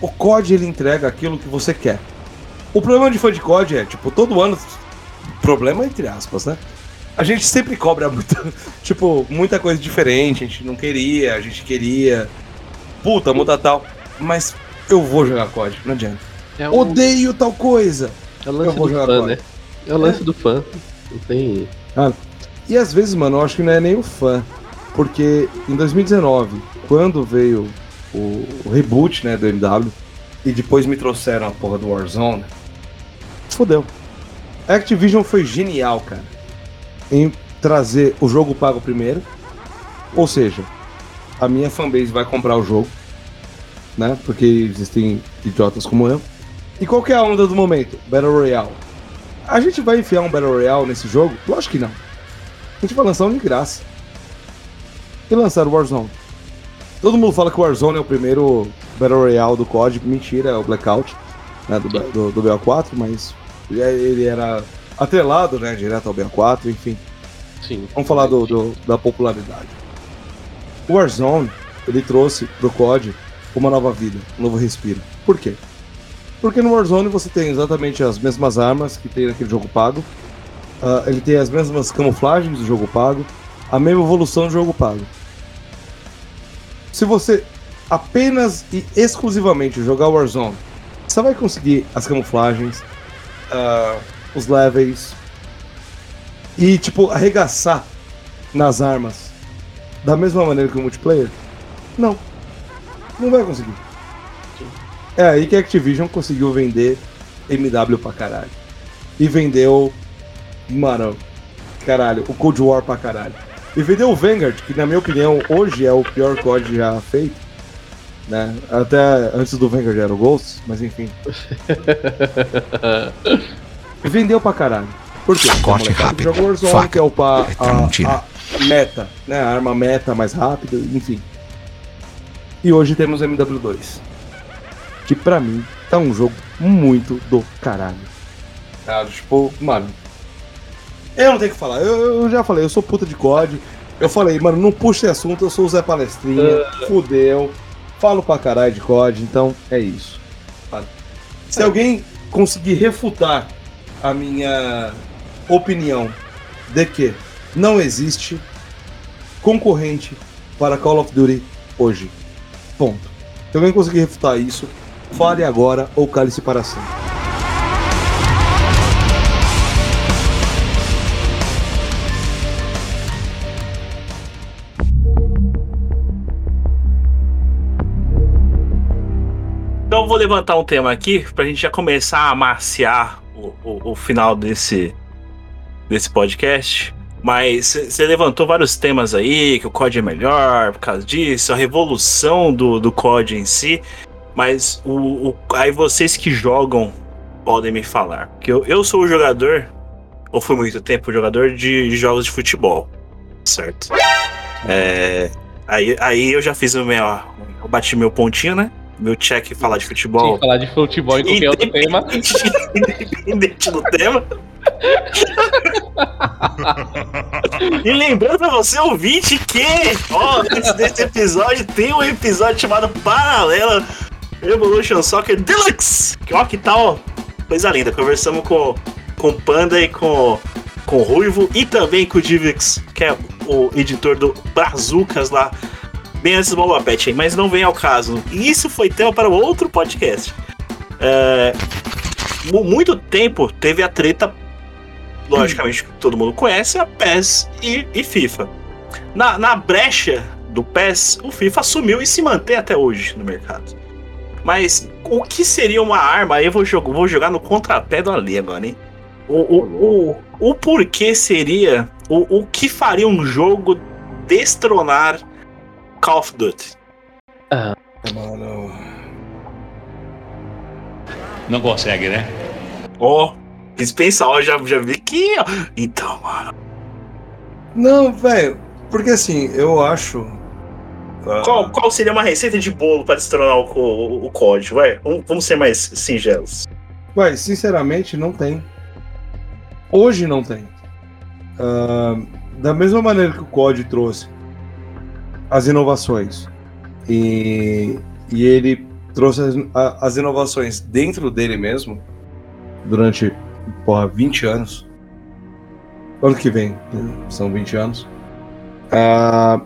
Speaker 6: o COD ele entrega aquilo que você quer. O problema de fã de COD é, tipo, todo ano. Problema entre aspas, né? A gente sempre cobra muita, tipo, muita coisa diferente. A gente não queria, a gente queria. Puta, muda tal. Mas eu vou jogar COD, não adianta.
Speaker 2: É o,
Speaker 6: Odeio tal coisa.
Speaker 2: é o lance do fã,
Speaker 6: agora.
Speaker 2: né? É o lance do fã. Não tem.
Speaker 6: E às vezes, mano, eu acho que não é nem o fã. Porque em 2019, quando veio o, o reboot, né, do MW, e depois me trouxeram a porra do Warzone, fodeu. A Activision foi genial, cara, em trazer o jogo pago primeiro. Ou seja, a minha fanbase vai comprar o jogo, né? Porque existem idiotas como eu. E qual que é a onda do momento? Battle Royale. A gente vai enfiar um Battle Royale nesse jogo? Lógico que não. A gente vai lançar um de graça. E lançar o Warzone. Todo mundo fala que o Warzone é o primeiro Battle Royale do COD. Mentira, é o Blackout né, do, do, do BO4, mas ele era atrelado né, direto ao BO4, enfim.
Speaker 2: Sim.
Speaker 6: Vamos falar do, do- da popularidade. O Warzone, ele trouxe pro COD uma nova vida, um novo respiro. Por quê? Porque no Warzone você tem exatamente as mesmas armas que tem naquele jogo pago. Ah, ele tem as mesmas camuflagens do jogo pago, a mesma evolução do jogo pago. Se você apenas e exclusivamente jogar Warzone, você vai conseguir as camuflagens, ah, os levels e tipo arregaçar nas armas da mesma maneira que o multiplayer? Não. Não vai conseguir. É aí que a Activision conseguiu vender MW pra caralho. E vendeu. Mano, caralho, o Cold War pra caralho. E vendeu o Vanguard, que na minha opinião hoje é o pior COD já feito. Né? Até antes do Vanguard era o Ghosts, mas enfim. E vendeu pra caralho. Por quê?
Speaker 8: Corte rápido,
Speaker 6: Joga Warzone,
Speaker 8: faca,
Speaker 6: que é o pa,
Speaker 8: Tramontina.
Speaker 6: a, a meta, né? A arma meta mais rápida, enfim. E hoje temos MW2. Que pra mim tá um jogo muito do caralho. Cara, tipo, mano. Eu não tenho o que falar. Eu, eu já falei, eu sou puta de COD. Eu falei, mano, não puxa esse assunto, eu sou o Zé Palestrinha. Fudeu. Falo pra caralho de COD, então é isso. Se alguém conseguir refutar a minha opinião de que não existe concorrente para Call of Duty hoje. Ponto. Se alguém conseguir refutar isso, fale agora ou cale-se para sempre.
Speaker 1: Então vou levantar um tema aqui pra gente já começar a amaciar o, o, o final desse, desse podcast. Mas você levantou vários temas aí, que o COD é melhor por causa disso, a revolução do, do COD em si. Mas o, o- aí vocês que jogam podem me falar. Porque eu, eu sou o jogador, ou fui muito tempo jogador de, de jogos de futebol. Certo? É, aí, aí eu já fiz o meu. Eu bati meu pontinho, né? meu check falar de futebol.
Speaker 2: falar de futebol em qualquer outro tema.
Speaker 1: Independente do tema. e lembrando pra você, ouvinte, que ó, antes desse episódio tem um episódio chamado Paralela Evolution Soccer Deluxe. Que ó, que tal? Coisa linda. Conversamos com, com Panda e com, com o Ruivo e também com o Divix, que é o editor do Brazucas lá. Bem antes do Pet, mas não vem ao caso. E isso foi tema para outro podcast. É, mu- muito tempo teve a treta, logicamente todo mundo conhece, a PES e, e FIFA. Na, na brecha do PES, o FIFA sumiu e se mantém até hoje no mercado. Mas o que seria uma arma? Aí eu vou, jogar, vou jogar no contrapé do Ali agora, hein? O, o, o, o porquê seria. O, o que faria um jogo destronar Call of Duty?
Speaker 6: Mano.
Speaker 7: Não consegue, né?
Speaker 1: Ó, quis pensar, ó, já, já vi que. Então, mano.
Speaker 6: Não, velho. Porque assim, eu acho. Ah,
Speaker 1: Qual, qual seria uma receita de bolo para destronar o, o, o código? Vai, vamos, vamos ser mais singelos.
Speaker 6: Vai, sinceramente, não tem. Hoje não tem. Ah, da mesma maneira que o COD trouxe as inovações e, e ele trouxe as, a- as inovações dentro dele mesmo durante porra, 20 anos. Ano que vem, né? são 20 anos. Ah,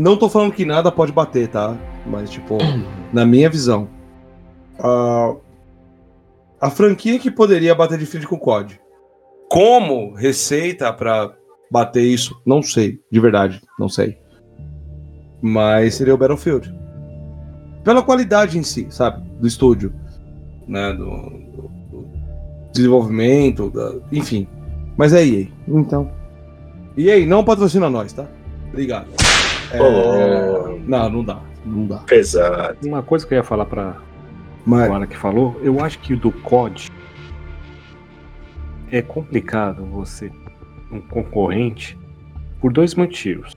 Speaker 6: não tô falando que nada pode bater, tá? Mas, tipo, na minha visão, ah, a franquia que poderia bater de frente com o COD. Como receita pra bater isso, não sei, de verdade, não sei. Mas seria o Battlefield. Pela qualidade em si, sabe? Do estúdio, né? Do, do- do desenvolvimento, da- enfim. Mas é EA, então. EA não patrocina nós, tá? Obrigado. É,
Speaker 1: Oh.
Speaker 6: Não, não dá, não dá.
Speaker 1: Pesado.
Speaker 3: Uma coisa que eu ia falar pra
Speaker 6: Mas,
Speaker 3: agora que falou, eu acho que o do COD é complicado você, um concorrente, por dois motivos.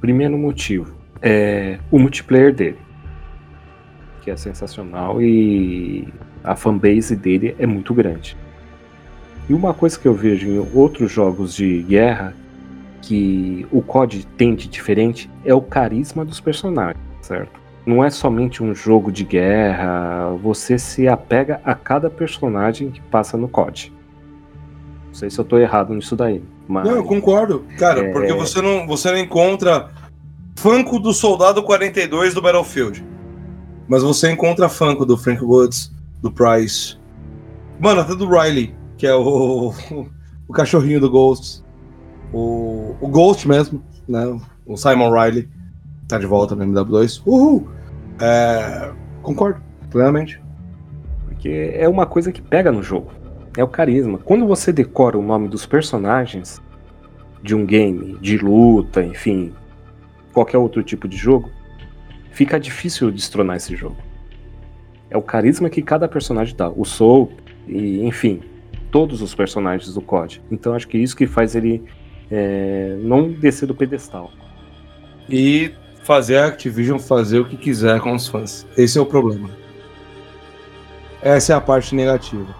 Speaker 3: Primeiro motivo é o multiplayer dele, que é sensacional e a fanbase dele é muito grande. E uma coisa que eu vejo em outros jogos de guerra que o COD tem de diferente é o carisma dos personagens, certo? não é somente um jogo de guerra, você se apega a cada personagem que passa no COD. Não sei se eu tô errado nisso daí, mas
Speaker 6: Não, eu concordo. Cara,
Speaker 3: É.
Speaker 6: porque você não, você não encontra Funko do Soldado 42 do Battlefield. Mas você encontra Funko do Frank Woods, do Price. Mano, até do Riley, que é o, o cachorrinho do Ghost. O, o Ghost mesmo, né? O Simon Riley. Tá de volta no MW2. Uhul! É, concordo, plenamente.
Speaker 3: porque é uma coisa que pega no jogo. É o carisma. Quando você decora o nome dos personagens de um game, de luta, enfim, qualquer outro tipo de jogo, fica difícil destronar esse jogo. É o carisma que cada personagem dá. O Soul, e enfim, todos os personagens do COD. Então acho que isso que faz ele é, não descer do pedestal.
Speaker 6: E fazer a Activision fazer o que quiser com os fãs. Esse é o problema. Essa é a parte negativa.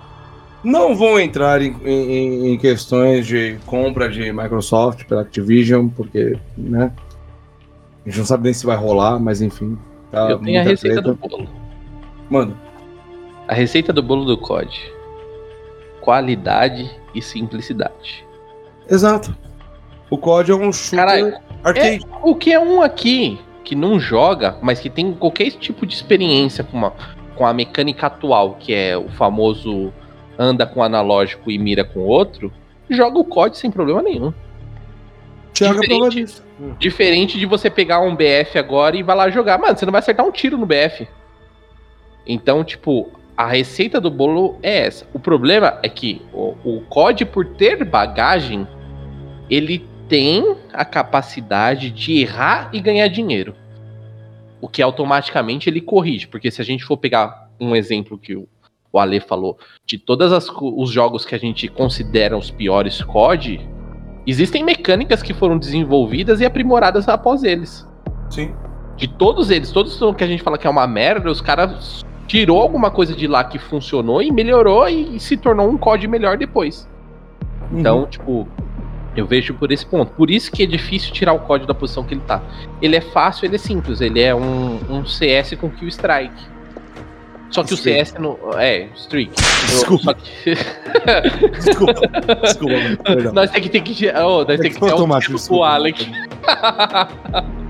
Speaker 6: Não vou entrar em, em- em questões de compra de Microsoft pela Activision, porque, né? A gente não sabe nem se vai rolar, mas enfim. tá
Speaker 2: Eu tenho a receita
Speaker 6: treta.
Speaker 2: do bolo.
Speaker 6: Mano,
Speaker 2: A receita do bolo do COD. Qualidade e simplicidade.
Speaker 6: exato. O COD é um shooter
Speaker 2: Caralho,
Speaker 6: arcade.
Speaker 2: O que é um aqui que não joga, mas que tem qualquer tipo de experiência com, uma, com a mecânica atual, que é o famoso anda com analógico e mira com outro, joga o COD sem problema nenhum.
Speaker 6: Thiago é prova
Speaker 2: diferente.
Speaker 6: disso.
Speaker 2: Diferente de você pegar um BF agora e vai lá jogar. Mano, você não vai acertar um tiro no BF. Então, tipo, a receita do bolo é essa. O problema é que o, o COD, por ter bagagem, ele tem a capacidade de errar e ganhar dinheiro. O que automaticamente ele corrige. Porque se a gente for pegar um exemplo que o, o Ale falou, de todos os jogos que a gente considera os piores COD, existem mecânicas que foram desenvolvidas e aprimoradas após eles.
Speaker 6: Sim.
Speaker 2: De todos eles, todos que a gente fala que é uma merda, os caras tirou alguma coisa de lá que funcionou e melhorou e, e se tornou um COD melhor depois. Então,
Speaker 6: Uhum.
Speaker 2: tipo, eu vejo por esse ponto. Por isso que é difícil tirar o código da posição que ele tá. Ele é fácil, ele é simples. Ele é um, um CS com kill strike. Só que
Speaker 6: Streak.
Speaker 2: o CS não. É, streak.
Speaker 6: Desculpa.
Speaker 2: Que-
Speaker 6: Desculpa, desculpa, perdão.
Speaker 2: nós tem que ter que. Oh, nós
Speaker 6: É
Speaker 2: tem
Speaker 6: que
Speaker 2: ter um tempo
Speaker 6: desculpa.
Speaker 2: pro Alec.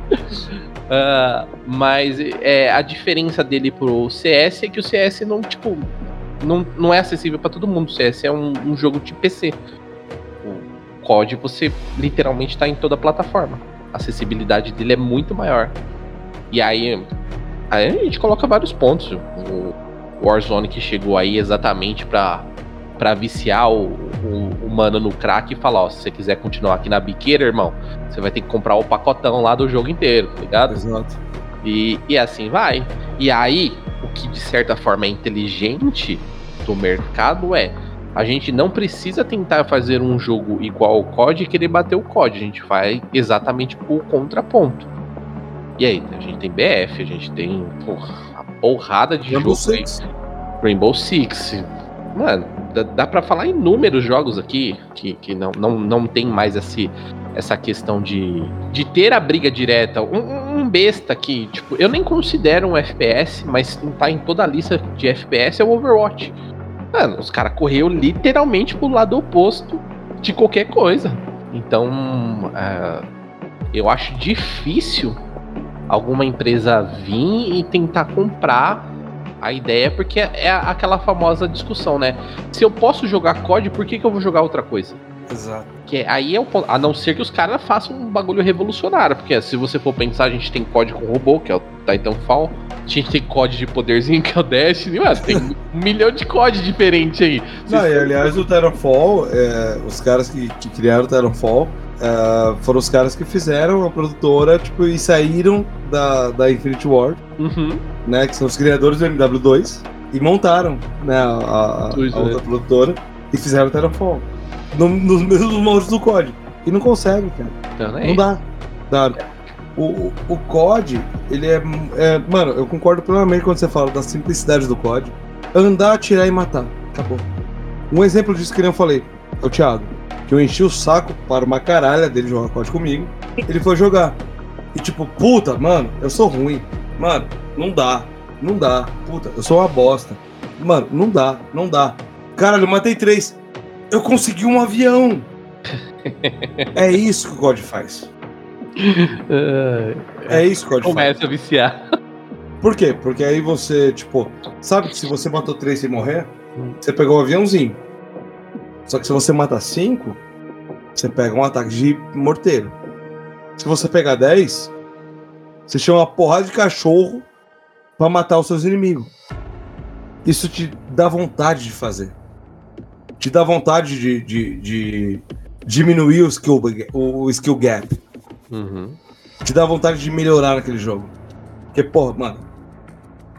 Speaker 2: Ah, mas é, a diferença dele pro CS é que o CS não, tipo, não, não é acessível pra todo mundo. O CS é um, um jogo de PC. COD você literalmente tá em toda a plataforma. A acessibilidade dele é muito maior. E aí, aí a gente coloca vários pontos. O Warzone que chegou aí exatamente pra, pra viciar o, o, o mano no crack e falar, ó, se você quiser continuar aqui na biqueira, irmão, você vai ter que comprar o pacotão lá do jogo inteiro, tá ligado?
Speaker 6: Exato.
Speaker 2: E, e assim vai. E aí, o que de certa forma é inteligente do mercado é a gente não precisa tentar fazer um jogo igual ao COD e querer bater o COD. A gente vai exatamente o contraponto. E aí, a gente tem BF, a gente tem porra, a porrada de
Speaker 6: Rainbow
Speaker 2: jogo aí.
Speaker 6: Six.
Speaker 2: Rainbow Six. Mano, dá, dá pra falar inúmeros jogos aqui que, que não, não, não tem mais esse, essa questão de, de ter a briga direta. Um, um- um besta que, tipo, eu nem considero um FPS, mas tá em toda a lista de FPS é o Overwatch. Mano, os caras correram literalmente pro lado oposto de qualquer coisa. Então, ah, eu acho difícil alguma empresa vir e tentar comprar a ideia, porque é aquela famosa discussão, né? Se eu posso jogar COD, por que, que eu vou jogar outra coisa?
Speaker 6: Exato.
Speaker 2: Que aí é o ponto. A não ser que os caras façam um bagulho revolucionário. Porque se você for pensar, a gente tem COD com robô, que é o Titanfall. A gente tem COD de poderzinho, que é o Destiny. Mano, tem um milhão de COD diferentes aí.
Speaker 6: Não, e aliás, o Titanfall, é, os caras que, que criaram o Titanfall é, foram os caras que fizeram a produtora, tipo, e saíram da, da Infinity Ward,
Speaker 2: Uhum.
Speaker 6: né? Que são os criadores do MW2, e montaram, né, a, a- a
Speaker 2: Pois é.
Speaker 6: outra produtora e fizeram o Titanfall. No- nos mesmos moldes do COD. E não conseguem, cara.
Speaker 2: Então?
Speaker 6: Não dá. Dá. O, o, COD, ele é, é. Mano, eu concordo plenamente quando você fala da simplicidade do COD. Andar, atirar e matar. Acabou. Um exemplo disso que nem eu falei, é o Thiago. Que eu enchi o saco para uma caralha dele jogar COD comigo. Ele foi jogar. E tipo, puta, mano, eu sou ruim. Mano, não dá. Não dá. Puta, eu sou uma bosta. Mano, não dá, não dá. Caralho, eu matei três. Eu consegui um avião. é isso que o COD faz.
Speaker 2: Ah,
Speaker 6: É isso que o COD faz.
Speaker 2: começa a viciar.
Speaker 6: Por quê? Porque aí você, tipo, sabe que se você matou três sem morrer, você pegou um aviãozinho. Só que se você mata cinco, você pega um ataque de morteiro. Se você pegar 10, você chama uma porrada de cachorro pra matar os seus inimigos. Isso te dá vontade de fazer. Te dá vontade de, de, de diminuir o skill, o, skill gap.
Speaker 2: Uhum.
Speaker 6: Te dá vontade de melhorar naquele jogo. Porque, porra, mano.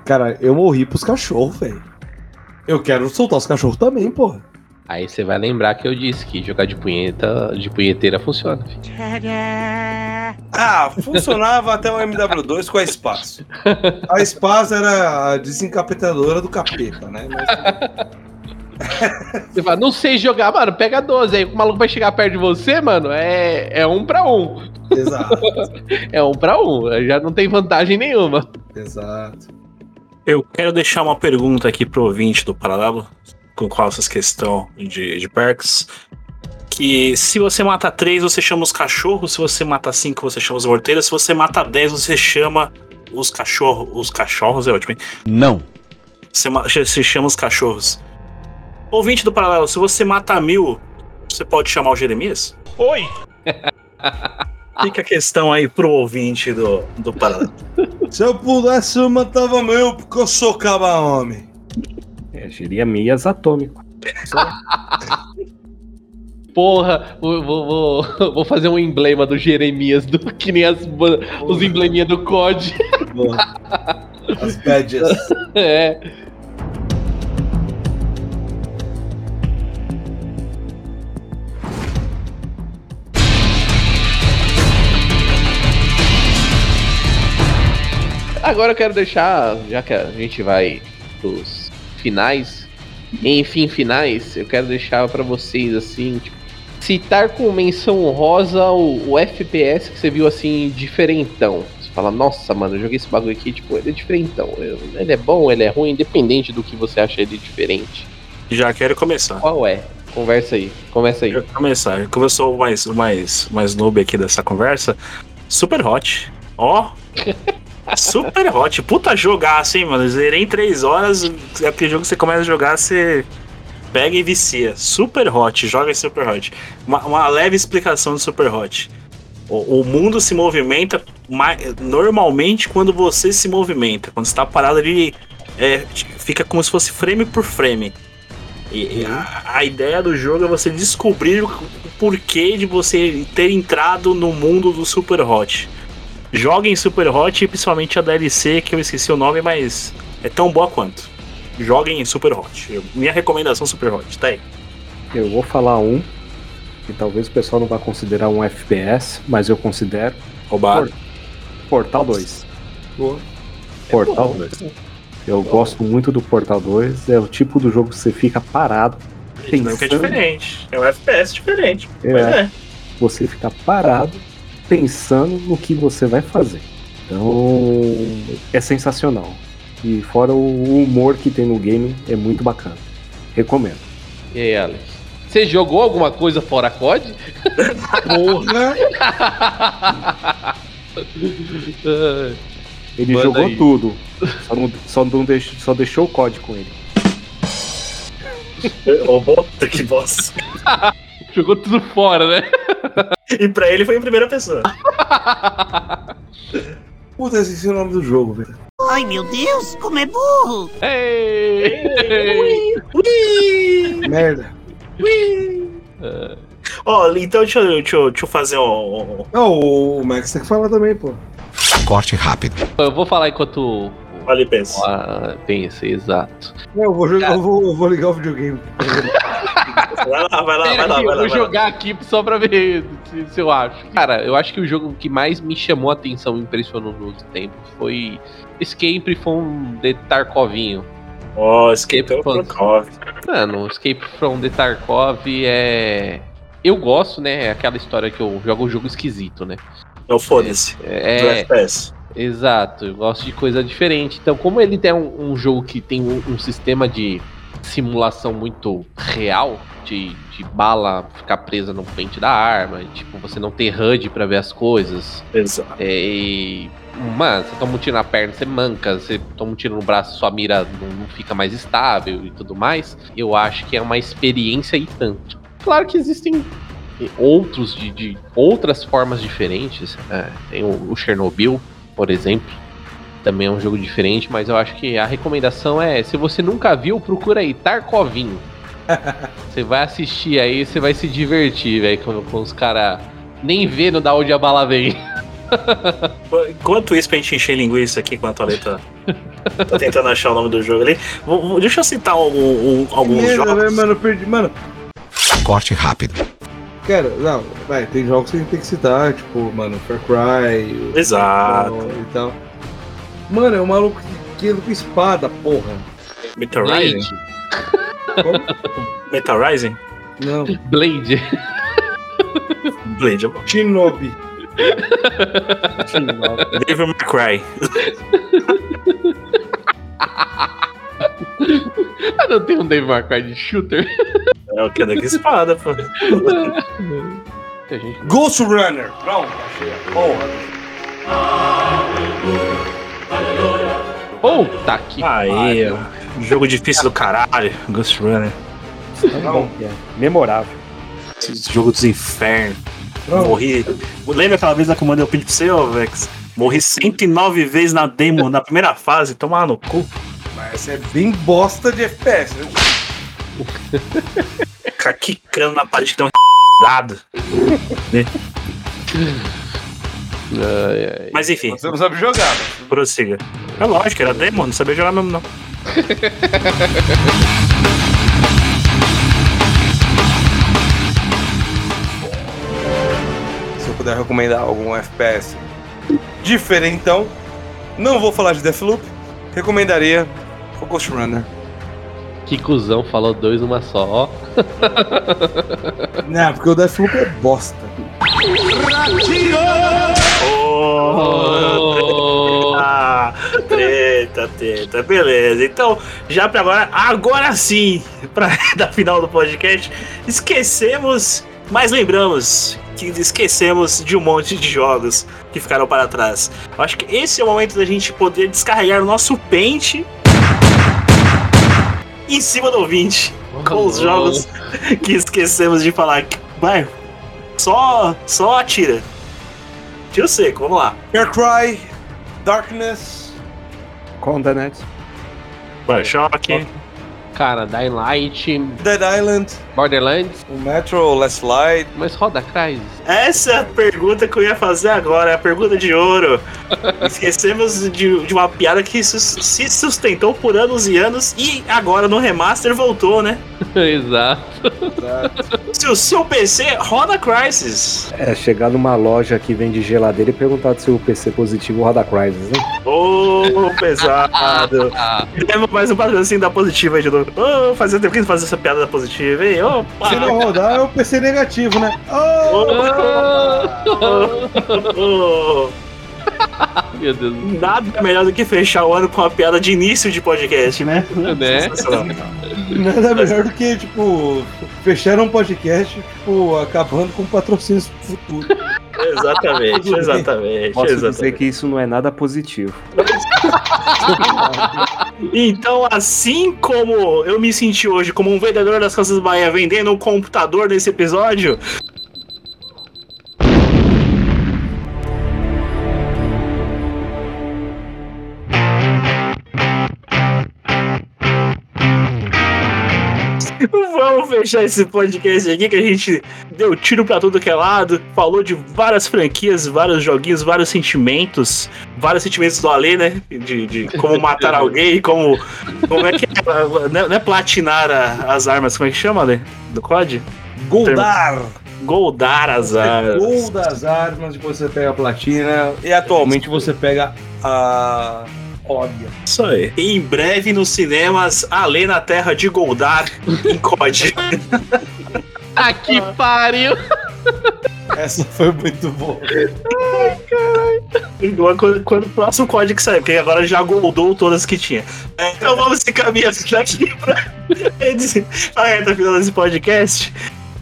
Speaker 6: Cara, eu morri pros cachorros, velho. Eu quero soltar os cachorros também, porra.
Speaker 2: Aí você vai lembrar que eu disse que jogar de punheta, de punheteira funciona. filho.
Speaker 6: Ah, funcionava até o MW2 com a espaço. A espaço era a desencapetadora do capeta, né? Mas,
Speaker 2: Você fala, não sei jogar, mano, pega 12. Aí o maluco vai chegar perto de você, mano, é, é um pra um.
Speaker 6: exato,
Speaker 2: É um pra um. Já não tem vantagem nenhuma.
Speaker 6: exato.
Speaker 1: Eu quero deixar uma pergunta aqui pro ouvinte do Paralelo, com qual essas questão de, de perks. Que se você mata três, você chama os cachorros. Se você mata cinco, você chama os morteiros. Se você mata 10, você chama os cachorros. Os cachorros é ótimo, hein?
Speaker 7: Não.
Speaker 1: Você, você chama os cachorros. Ouvinte do Paralelo, se você mata mil, você pode chamar o Jeremias?
Speaker 7: Oi.
Speaker 1: Fica a questão aí pro ouvinte do, do Paralelo.
Speaker 6: Se eu pudesse, eu matava meu, porque eu sou caba-homem.
Speaker 3: É, Jeremias atômico.
Speaker 2: Porra, vou, vou, vou- fazer um emblema do Jeremias, do, que nem as, os embleminhas do COD.
Speaker 6: Porra. As badges.
Speaker 2: É. Agora eu quero deixar, já que a gente vai pros finais, enfim, finais, eu quero deixar pra vocês assim, tipo, citar com menção honrosa o, o FPS que você viu assim, diferentão. Você fala, nossa, mano, eu joguei esse bagulho aqui, tipo, ele é diferentão. Eu- Ele é bom, ele é ruim, independente do que você acha ele diferente.
Speaker 1: Já quero começar.
Speaker 2: Qual é? Conversa aí, começa aí.
Speaker 1: Quero começar. Como eu sou o mais, o mais, mais noob aqui dessa conversa, Super Hot. Ó. Super Hot. Puta jogaço, hein, mano. Zerei em 3 horas. É aquele jogo que você começa a jogar, você pega e vicia. Super Hot. Joga em Super Hot. Uma, uma leve explicação do Super Hot. O, o mundo se movimenta ma- normalmente quando você se movimenta. Quando você tá parado ali, é, fica como se fosse frame por frame. E, e a, a ideia do jogo é você descobrir o porquê de você ter entrado no mundo do Super Hot. Joga em Super Hot e principalmente a DLC, que eu esqueci o nome, mas é tão boa quanto. Joguem em Super Hot. Eu- minha recomendação Super Hot, tá aí.
Speaker 3: Eu vou falar um, que talvez o pessoal não vá considerar um FPS, mas eu considero
Speaker 1: Roubado.
Speaker 3: Portal 2.
Speaker 6: Boa.
Speaker 3: Portal 2. Eu gosto muito do Portal 2, é o tipo do jogo que você fica parado,
Speaker 1: Não que é diferente. É um FPS diferente.
Speaker 3: É.
Speaker 1: Mas é.
Speaker 3: você fica parado pensando no que você vai fazer. Então é sensacional. E fora o humor que tem no game, é muito bacana. Recomendo.
Speaker 2: E aí, Alex? Você jogou alguma coisa fora COD?
Speaker 6: Porra!
Speaker 3: Ele
Speaker 2: Manda
Speaker 3: jogou
Speaker 2: aí.
Speaker 3: tudo, só, não, só, não deixou, só deixou o código com ele.
Speaker 1: Ô, bota que bosta.
Speaker 2: Jogou tudo fora, né?
Speaker 1: E pra ele foi em primeira pessoa.
Speaker 6: Puta, esqueci o nome do jogo, velho.
Speaker 9: Ai, meu Deus, como é burro!
Speaker 2: Ei!
Speaker 6: Merda.
Speaker 1: Ó, então deixa, eu- deixa, deixa eu fazer um.
Speaker 6: Não, o Max tem que falar também, pô.
Speaker 8: Corte rápido.
Speaker 2: Eu vou falar enquanto.
Speaker 1: Olha e pensa.
Speaker 2: Ah, pense, exato.
Speaker 6: Eu vou, jogar, eu vou, eu vou ligar o videogame.
Speaker 1: Vai lá, vai lá, vai lá,
Speaker 2: eu
Speaker 1: lá.
Speaker 2: vou jogar aqui só pra ver se, se eu acho. Cara, eu acho que o jogo que mais me chamou a atenção e impressionou nos tempos foi Escape from the Tarkovinho.
Speaker 1: Ó, Escape
Speaker 2: Escape
Speaker 1: from Tarkov.
Speaker 2: Mano, Escape from the Tarkov é. Eu gosto, né? É aquela história que eu jogo um jogo esquisito, né?
Speaker 1: Não, foda-se. Do
Speaker 2: É,
Speaker 1: FPS.
Speaker 2: Exato. Eu gosto de coisa diferente. Então, como ele tem um, um jogo que tem um, um sistema de simulação muito real, de, de bala ficar presa no pente da arma, e, tipo, você não ter HUD pra ver as coisas.
Speaker 1: Exato.
Speaker 2: É, e, mano, você toma um tiro na perna, você manca, você toma um tiro no braço, sua mira não, não fica mais estável e tudo mais. Eu acho que é uma experiência e tanto. Claro que existem outros de, de outras formas diferentes. né? tem o, o Chernobyl, por exemplo. Também é um jogo diferente, mas eu acho que a recomendação é: se você nunca viu, procura aí, Tarkovinho. Você vai assistir aí, você vai se divertir, velho, com, com os caras nem vendo da onde a bala vem.
Speaker 1: Enquanto isso, pra gente encher linguiça aqui com a Thalita tá tentando achar o nome do jogo ali, vou- vou- deixa eu citar algum- um- alguns jogos.
Speaker 6: né, mano, eu perdi. Mano,
Speaker 8: Corte rápido.
Speaker 6: Cara, não, vai, tem jogos que a gente tem que citar, tipo, mano, Far Cry. o-
Speaker 1: Exato.
Speaker 6: E tal. Mano, é um maluco que anda com espada, porra.
Speaker 1: Metal Rising? Metal Rising?
Speaker 6: Não.
Speaker 2: Blade.
Speaker 1: Blade, é bom.
Speaker 6: Shinobi.
Speaker 1: Devil May Cry.
Speaker 2: Ah, não tem um Dave May de shooter?
Speaker 1: É o que espada, pô.
Speaker 6: Ghost Runner. Pronto, achei a porra.
Speaker 2: Puta que
Speaker 1: Aí, ó. Jogo difícil do caralho. Ghost Runner.
Speaker 3: Bom, é memorável.
Speaker 1: Esse jogo dos infernos. Morri. Lembra aquela vez que eu mandei o pint pra você, ô Vex? Morri 109 vezes na demo, na primeira fase. Tomar no cu.
Speaker 6: Mas essa é bem bosta de FPS, né?
Speaker 1: Ficar quicando na parede que tem um dado.
Speaker 2: Ai, ai.
Speaker 1: Mas enfim,
Speaker 4: Você não sabe jogar. né?
Speaker 1: prossiga. É lógico, era demo, não sabia jogar mesmo não.
Speaker 4: Se eu puder recomendar algum FPS diferentão,
Speaker 6: Não vou falar de Deathloop. Recomendaria o Ghost Runner.
Speaker 2: Que cuzão, falou dois numa só, ó.
Speaker 6: Não, porque o Deathloop é bosta.
Speaker 1: Oh, ah, treta, treta. Beleza. Então, já pra agora, agora sim, pra da final do podcast, esquecemos, mas lembramos que esquecemos de um monte de jogos que ficaram para trás. Eu acho que esse é o momento da gente poder descarregar o nosso pente em cima do ouvinte com os jogos que esquecemos de falar. Vai, só, só atira. Tiro seco, vamos lá.
Speaker 6: Far Cry, Darkness,
Speaker 3: Condemned.
Speaker 1: Bioshock.
Speaker 2: Cara, Dying Light,
Speaker 6: Dead Island,
Speaker 2: Borderlands,
Speaker 6: o Metro, Last Light.
Speaker 2: mas roda Crysis.
Speaker 1: Essa é a pergunta que eu ia fazer agora, é a pergunta de ouro. Esquecemos de, de uma piada que sus- se sustentou por anos e anos e agora no remaster voltou, né?
Speaker 2: Exato.
Speaker 1: Se o seu PC roda Crysis.
Speaker 3: É chegar numa loja que vende geladeira e perguntar se o PC positivo roda Crysis, né?
Speaker 1: Ô, pesado. Temos mais um patrocínio da positiva aí de novo. Ô, fazia tempo que não fazia essa piada da positiva, hein? Opa!
Speaker 6: Se não rodar, é o PC negativo, né?
Speaker 1: Ô,
Speaker 2: Meu Deus.
Speaker 1: Nada melhor do que fechar o ano com uma piada de início de podcast, né?
Speaker 2: Né?
Speaker 6: Nada melhor do que, tipo, fechar um podcast, tipo, acabando com patrocínios futuros.
Speaker 1: Exatamente, exatamente,
Speaker 3: Posso dizer
Speaker 1: exatamente.
Speaker 3: que isso não é nada positivo.
Speaker 1: Então, assim como eu me senti hoje como um vendedor das Casas Bahia vendendo um computador nesse episódio, Vamos fechar esse podcast aqui que a gente deu tiro pra tudo que é lado, falou de várias franquias, vários joguinhos, vários sentimentos, vários sentimentos do Alê, né? De, de como matar alguém, como. Como é que é? Não é, não é platinar a- as armas, como é que chama, Alê? Do COD?
Speaker 6: Goldar!
Speaker 1: Goldar as
Speaker 6: É
Speaker 1: armas.
Speaker 6: gol das armas, depois você pega a platina. E atualmente você pega a. Olha.
Speaker 1: Isso aí. Em breve nos cinemas, Alê na Terra de Goldar em COD.
Speaker 2: Ah, que pariu!
Speaker 6: Essa foi muito boa.
Speaker 1: Igual quando, quando o próximo código sair, porque agora já goldou todas que tinha. É, Então vamos se caminhar aqui pra a reta final desse podcast.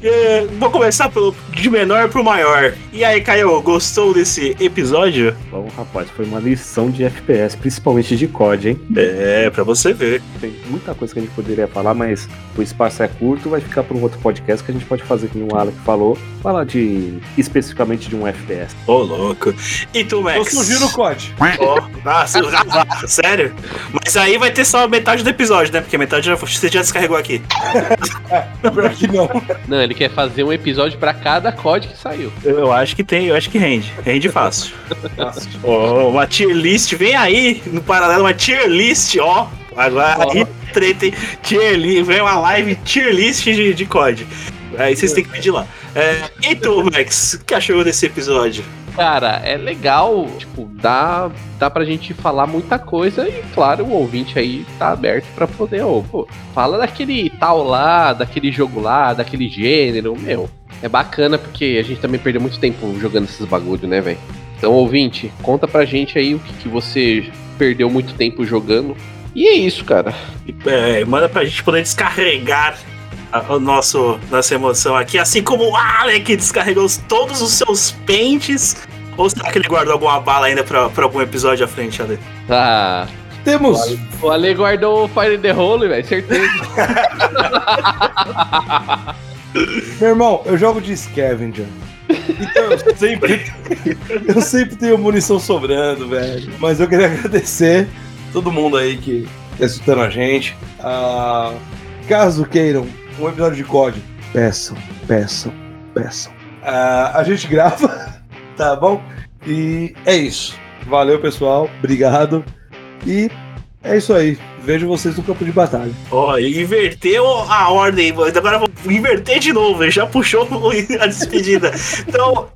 Speaker 1: É, vou começar pelo, de menor pro maior. E aí, Caio, gostou desse episódio?
Speaker 3: Bom, rapaz, foi uma lição de FPS, principalmente de COD, hein?
Speaker 1: É, pra você ver.
Speaker 3: Tem muita coisa que a gente poderia falar, mas o espaço é curto, vai ficar para um outro podcast que a gente pode fazer, como o Alec falou, falar de especificamente de um FPS.
Speaker 1: Ô, louco. E tu,
Speaker 6: Eu
Speaker 1: Max?
Speaker 6: sugiro o COD.
Speaker 1: Ó, nossa, sério? Mas aí vai ter só metade do episódio, né? Porque metade já, você já descarregou aqui.
Speaker 6: Pior que não.
Speaker 2: Não, ele quer fazer um episódio pra cada COD que saiu.
Speaker 1: Eu acho que tem, eu acho que rende. Rende fácil. Ó, uma tier list, vem aí no paralelo, uma tier list, ó. Agora aí treta, hein? Tier list, vem uma live tier list de, de COD. Aí vocês têm que pedir lá. É, e tu, Max, o que achou desse episódio?
Speaker 2: Cara, é legal, tipo, dá, dá pra gente falar muita coisa e, claro, o ouvinte aí tá aberto pra poder, ô, pô, fala daquele tal lá, daquele jogo lá, daquele gênero, meu. É bacana porque a gente também perdeu muito tempo jogando esses bagulho, né, velho? Então, ouvinte, conta pra gente aí o que, que você perdeu muito tempo jogando. E é isso, cara.
Speaker 1: É, manda pra gente poder descarregar o nosso, nossa emoção aqui, assim como o Alec descarregou os- todos os seus pentes. Ou será que ele guardou alguma bala ainda pra, pra algum episódio à frente, Ale?
Speaker 2: Ah,
Speaker 6: Temos.
Speaker 2: o Ale guardou o Fire in the Hole, velho, certeza.
Speaker 6: Meu irmão, eu jogo de scavenger. Então eu sempre, eu sempre tenho munição sobrando, velho. Mas eu queria agradecer todo mundo aí que tá escutando a gente. Ah, caso queiram um episódio de COD, peçam, peçam, peçam. Ah, a gente grava, tá bom? E é isso. Valeu, pessoal. Obrigado. E é isso aí. Vejo vocês no campo de batalha.
Speaker 1: Ó, ele inverteu a ordem, mas agora eu vou inverter de novo, ele já puxou a despedida. Então.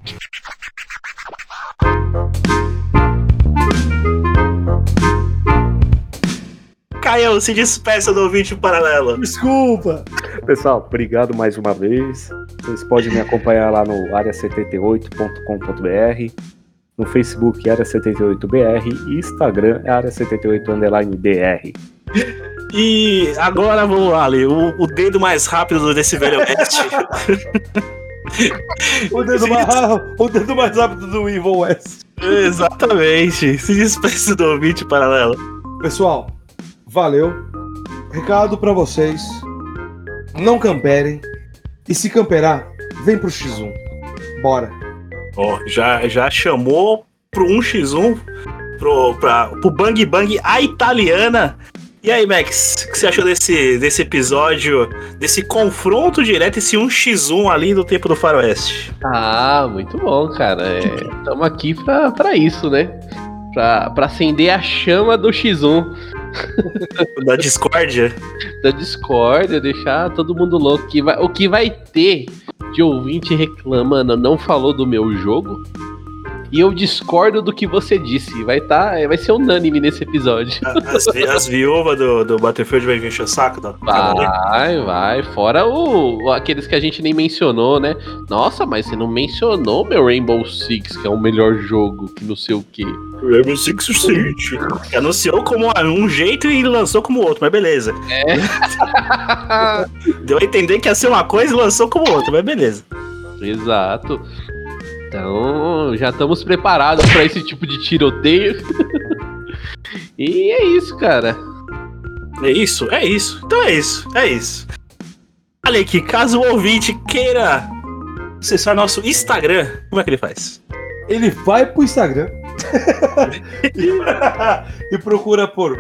Speaker 1: Caio, se despeça do ouvinte paralelo.
Speaker 6: Desculpa.
Speaker 3: Pessoal, obrigado mais uma vez. Vocês podem me acompanhar lá no área78.com.br, no Facebook área78br e Instagram é área78_br.
Speaker 1: E agora vamos lá, Ali, o, o dedo mais rápido desse velho oeste.
Speaker 6: O dedo, mais, o dedo mais rápido do Evil West.
Speaker 1: Exatamente. Se despeça do ouvinte paralelo.
Speaker 6: Pessoal, valeu. Recado pra vocês. Não camperem. E se camperar, vem pro X1. Bora.
Speaker 1: Ó, já, já chamou pro 1x1, pro, pra, pro Bang Bang a italiana. E aí, Max, o que você achou desse, desse episódio, desse confronto direto, esse 1x1 ali do tempo do faroeste?
Speaker 2: Ah, muito bom, cara. Estamos aqui pra, pra isso, né? Pra, pra acender a chama do X1.
Speaker 1: Da discórdia?
Speaker 2: da discórdia, deixar todo mundo louco. Que vai, o que vai ter de ouvinte reclamando, não falou do meu jogo? E eu discordo do que você disse. Vai, tá, vai ser unânime nesse episódio.
Speaker 1: As, as viúvas do, do Battlefield vai encher o saco? Tá?
Speaker 2: Vai, vai. Fora o, aqueles que a gente nem mencionou, né? Nossa, mas você não mencionou meu Rainbow Six, que é o melhor jogo, que não sei o quê.
Speaker 1: Rainbow Six Siege. Anunciou como um jeito e lançou como outro, mas beleza.
Speaker 2: É.
Speaker 1: Deu a entender que ia ser uma coisa e lançou como outra, mas beleza.
Speaker 2: Exato. Então, já estamos preparados para esse tipo de tiroteio. e é isso, cara.
Speaker 1: É isso? É isso. Então é isso. É isso. Olha aqui, caso o ouvinte queira acessar nosso Instagram, como é que ele faz?
Speaker 6: Ele vai pro Instagram e procura por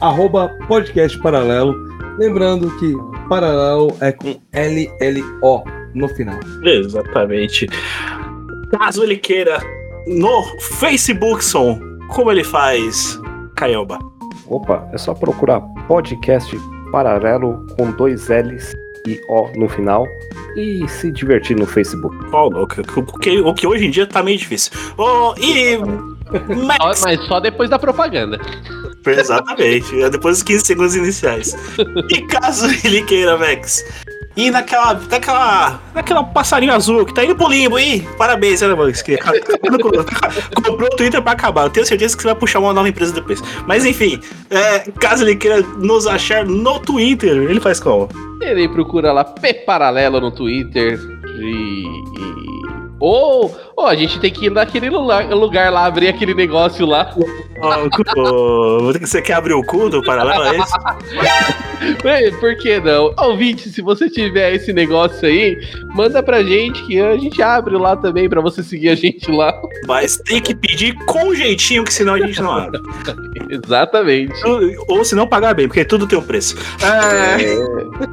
Speaker 6: arroba podcast paralelo. Lembrando que paralelo é com L-L-O no final.
Speaker 1: Exatamente. Caso ele queira no Facebook, som, como ele faz, Caioba?
Speaker 3: Opa, é só procurar podcast paralelo com dois L's e O no final e se divertir no Facebook.
Speaker 1: Ó, o que- o que, o que hoje em dia tá meio difícil. Oh, e. Max,
Speaker 2: Só- mas só depois da propaganda.
Speaker 1: Exatamente, é depois dos 15 segundos iniciais. E caso ele queira, Max, ir naquela, naquela, naquela passarinho azul que tá indo pro limbo, aí, parabéns, né? Que comprou o Twitter pra acabar. Eu tenho certeza que você vai puxar uma nova empresa depois. Mas enfim, é, caso ele queira nos achar no Twitter, ele faz como?
Speaker 2: Ele procura lá P Paralelo no Twitter e. e- Ou ou a gente tem que ir naquele lugar, lugar lá, abrir aquele negócio lá.
Speaker 1: Ó, o- você quer abrir o cu do paralelo, é isso?
Speaker 2: Por que não? Ouvinte, se você tiver esse negócio aí, manda pra gente que a gente abre lá também pra você seguir a gente lá.
Speaker 1: Mas tem que pedir com jeitinho, que senão a gente não abre.
Speaker 2: Exatamente.
Speaker 1: Ou, ou se não pagar bem, porque tudo tem um preço. É.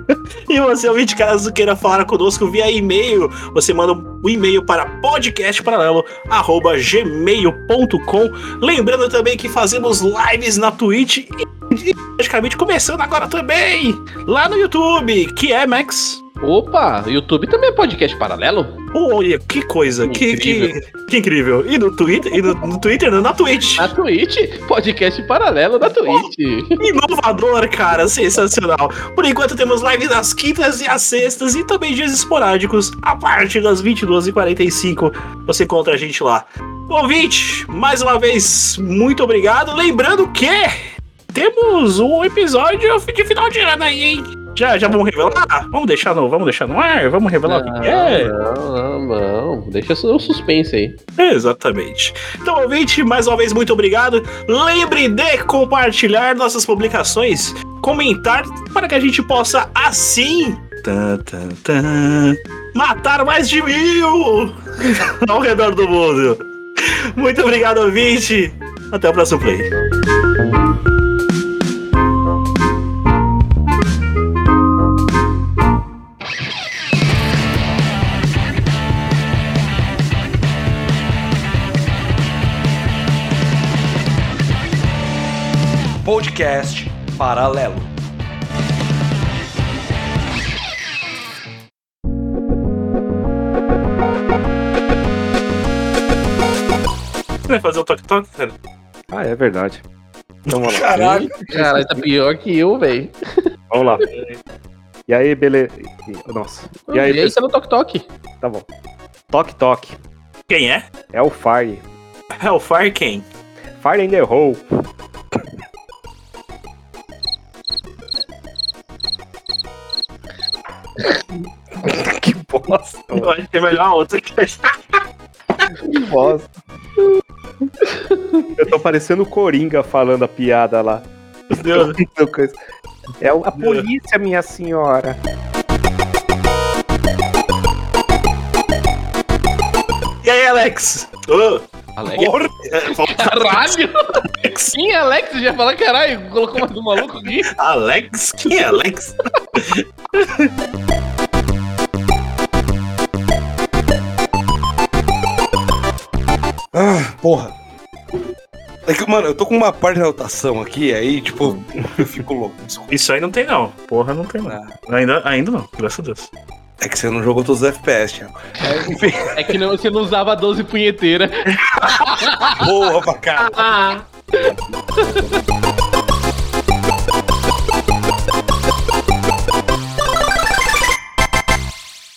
Speaker 1: E você, ouvinte, caso queira falar conosco via e-mail, você manda um e-mail para podcastparalelo.gmail.com. Lembrando também que fazemos lives na Twitch e, e praticamente começando agora também lá no YouTube, que é Max.
Speaker 2: Opa, YouTube também é podcast paralelo?
Speaker 1: Olha, que coisa, que, que,
Speaker 2: Incrível.
Speaker 1: que incrível. E no Twitter, e no, no Twitter, não, na Twitch.
Speaker 2: Na Twitch? Podcast paralelo na Twitch.
Speaker 1: Inovador, cara, sensacional. Por enquanto temos lives nas quintas e às sextas e também dias esporádicos a partir das 22h45. Você encontra a gente lá. Ouvinte, mais uma vez, muito obrigado. Lembrando que temos um episódio de final de ano aí, hein? Já, já vamos revelar? Vamos deixar no, vamos deixar no ar? Vamos revelar o que é?
Speaker 2: Não, não, não. Deixa o suspense aí.
Speaker 1: Exatamente. Então, ouvinte, mais uma vez, muito obrigado. Lembre de compartilhar nossas publicações, comentar para que a gente possa, assim, matar mais de mil ao redor do mundo. Muito obrigado, ouvinte. Até o próximo play.
Speaker 4: Podcast Paralelo.
Speaker 1: Vai fazer o toque-toque, cara?
Speaker 3: Ah, é verdade. Então vamos lá.
Speaker 4: Caralho.
Speaker 2: Caralho, tá pior que eu, velho.
Speaker 3: Vamos lá. E aí, beleza. Nossa. E aí,
Speaker 2: E aí, tá no Tok Tok.
Speaker 3: tá bom. Toque, toque.
Speaker 1: Quem é?
Speaker 3: É o Fire.
Speaker 1: Hellfire quem?
Speaker 3: Fire in the hole. que bosta.
Speaker 1: Eu acho que é melhor a outra que
Speaker 3: Que bosta. Eu tô parecendo o Coringa falando a piada lá.
Speaker 1: Deus.
Speaker 3: É a polícia, minha senhora.
Speaker 1: E aí, Alex? Ô,
Speaker 2: Alex?
Speaker 1: é,
Speaker 2: Caralho! Sim, Alex, já ia falar, caralho, colocou mais um maluco aqui.
Speaker 1: Alex? Quem é Alex?
Speaker 6: Ah, porra. É que, mano, eu tô com uma parte da anotação aqui, aí, tipo, eu fico louco. Desculpa.
Speaker 1: Isso aí não tem não. Porra, não tem não.
Speaker 6: Ah,
Speaker 1: Ainda, ainda não, graças a Deus.
Speaker 6: É que você não jogou todos os FPS, Thiago. É,
Speaker 2: É que não, você não usava 12 punheteira.
Speaker 6: porra pra cá.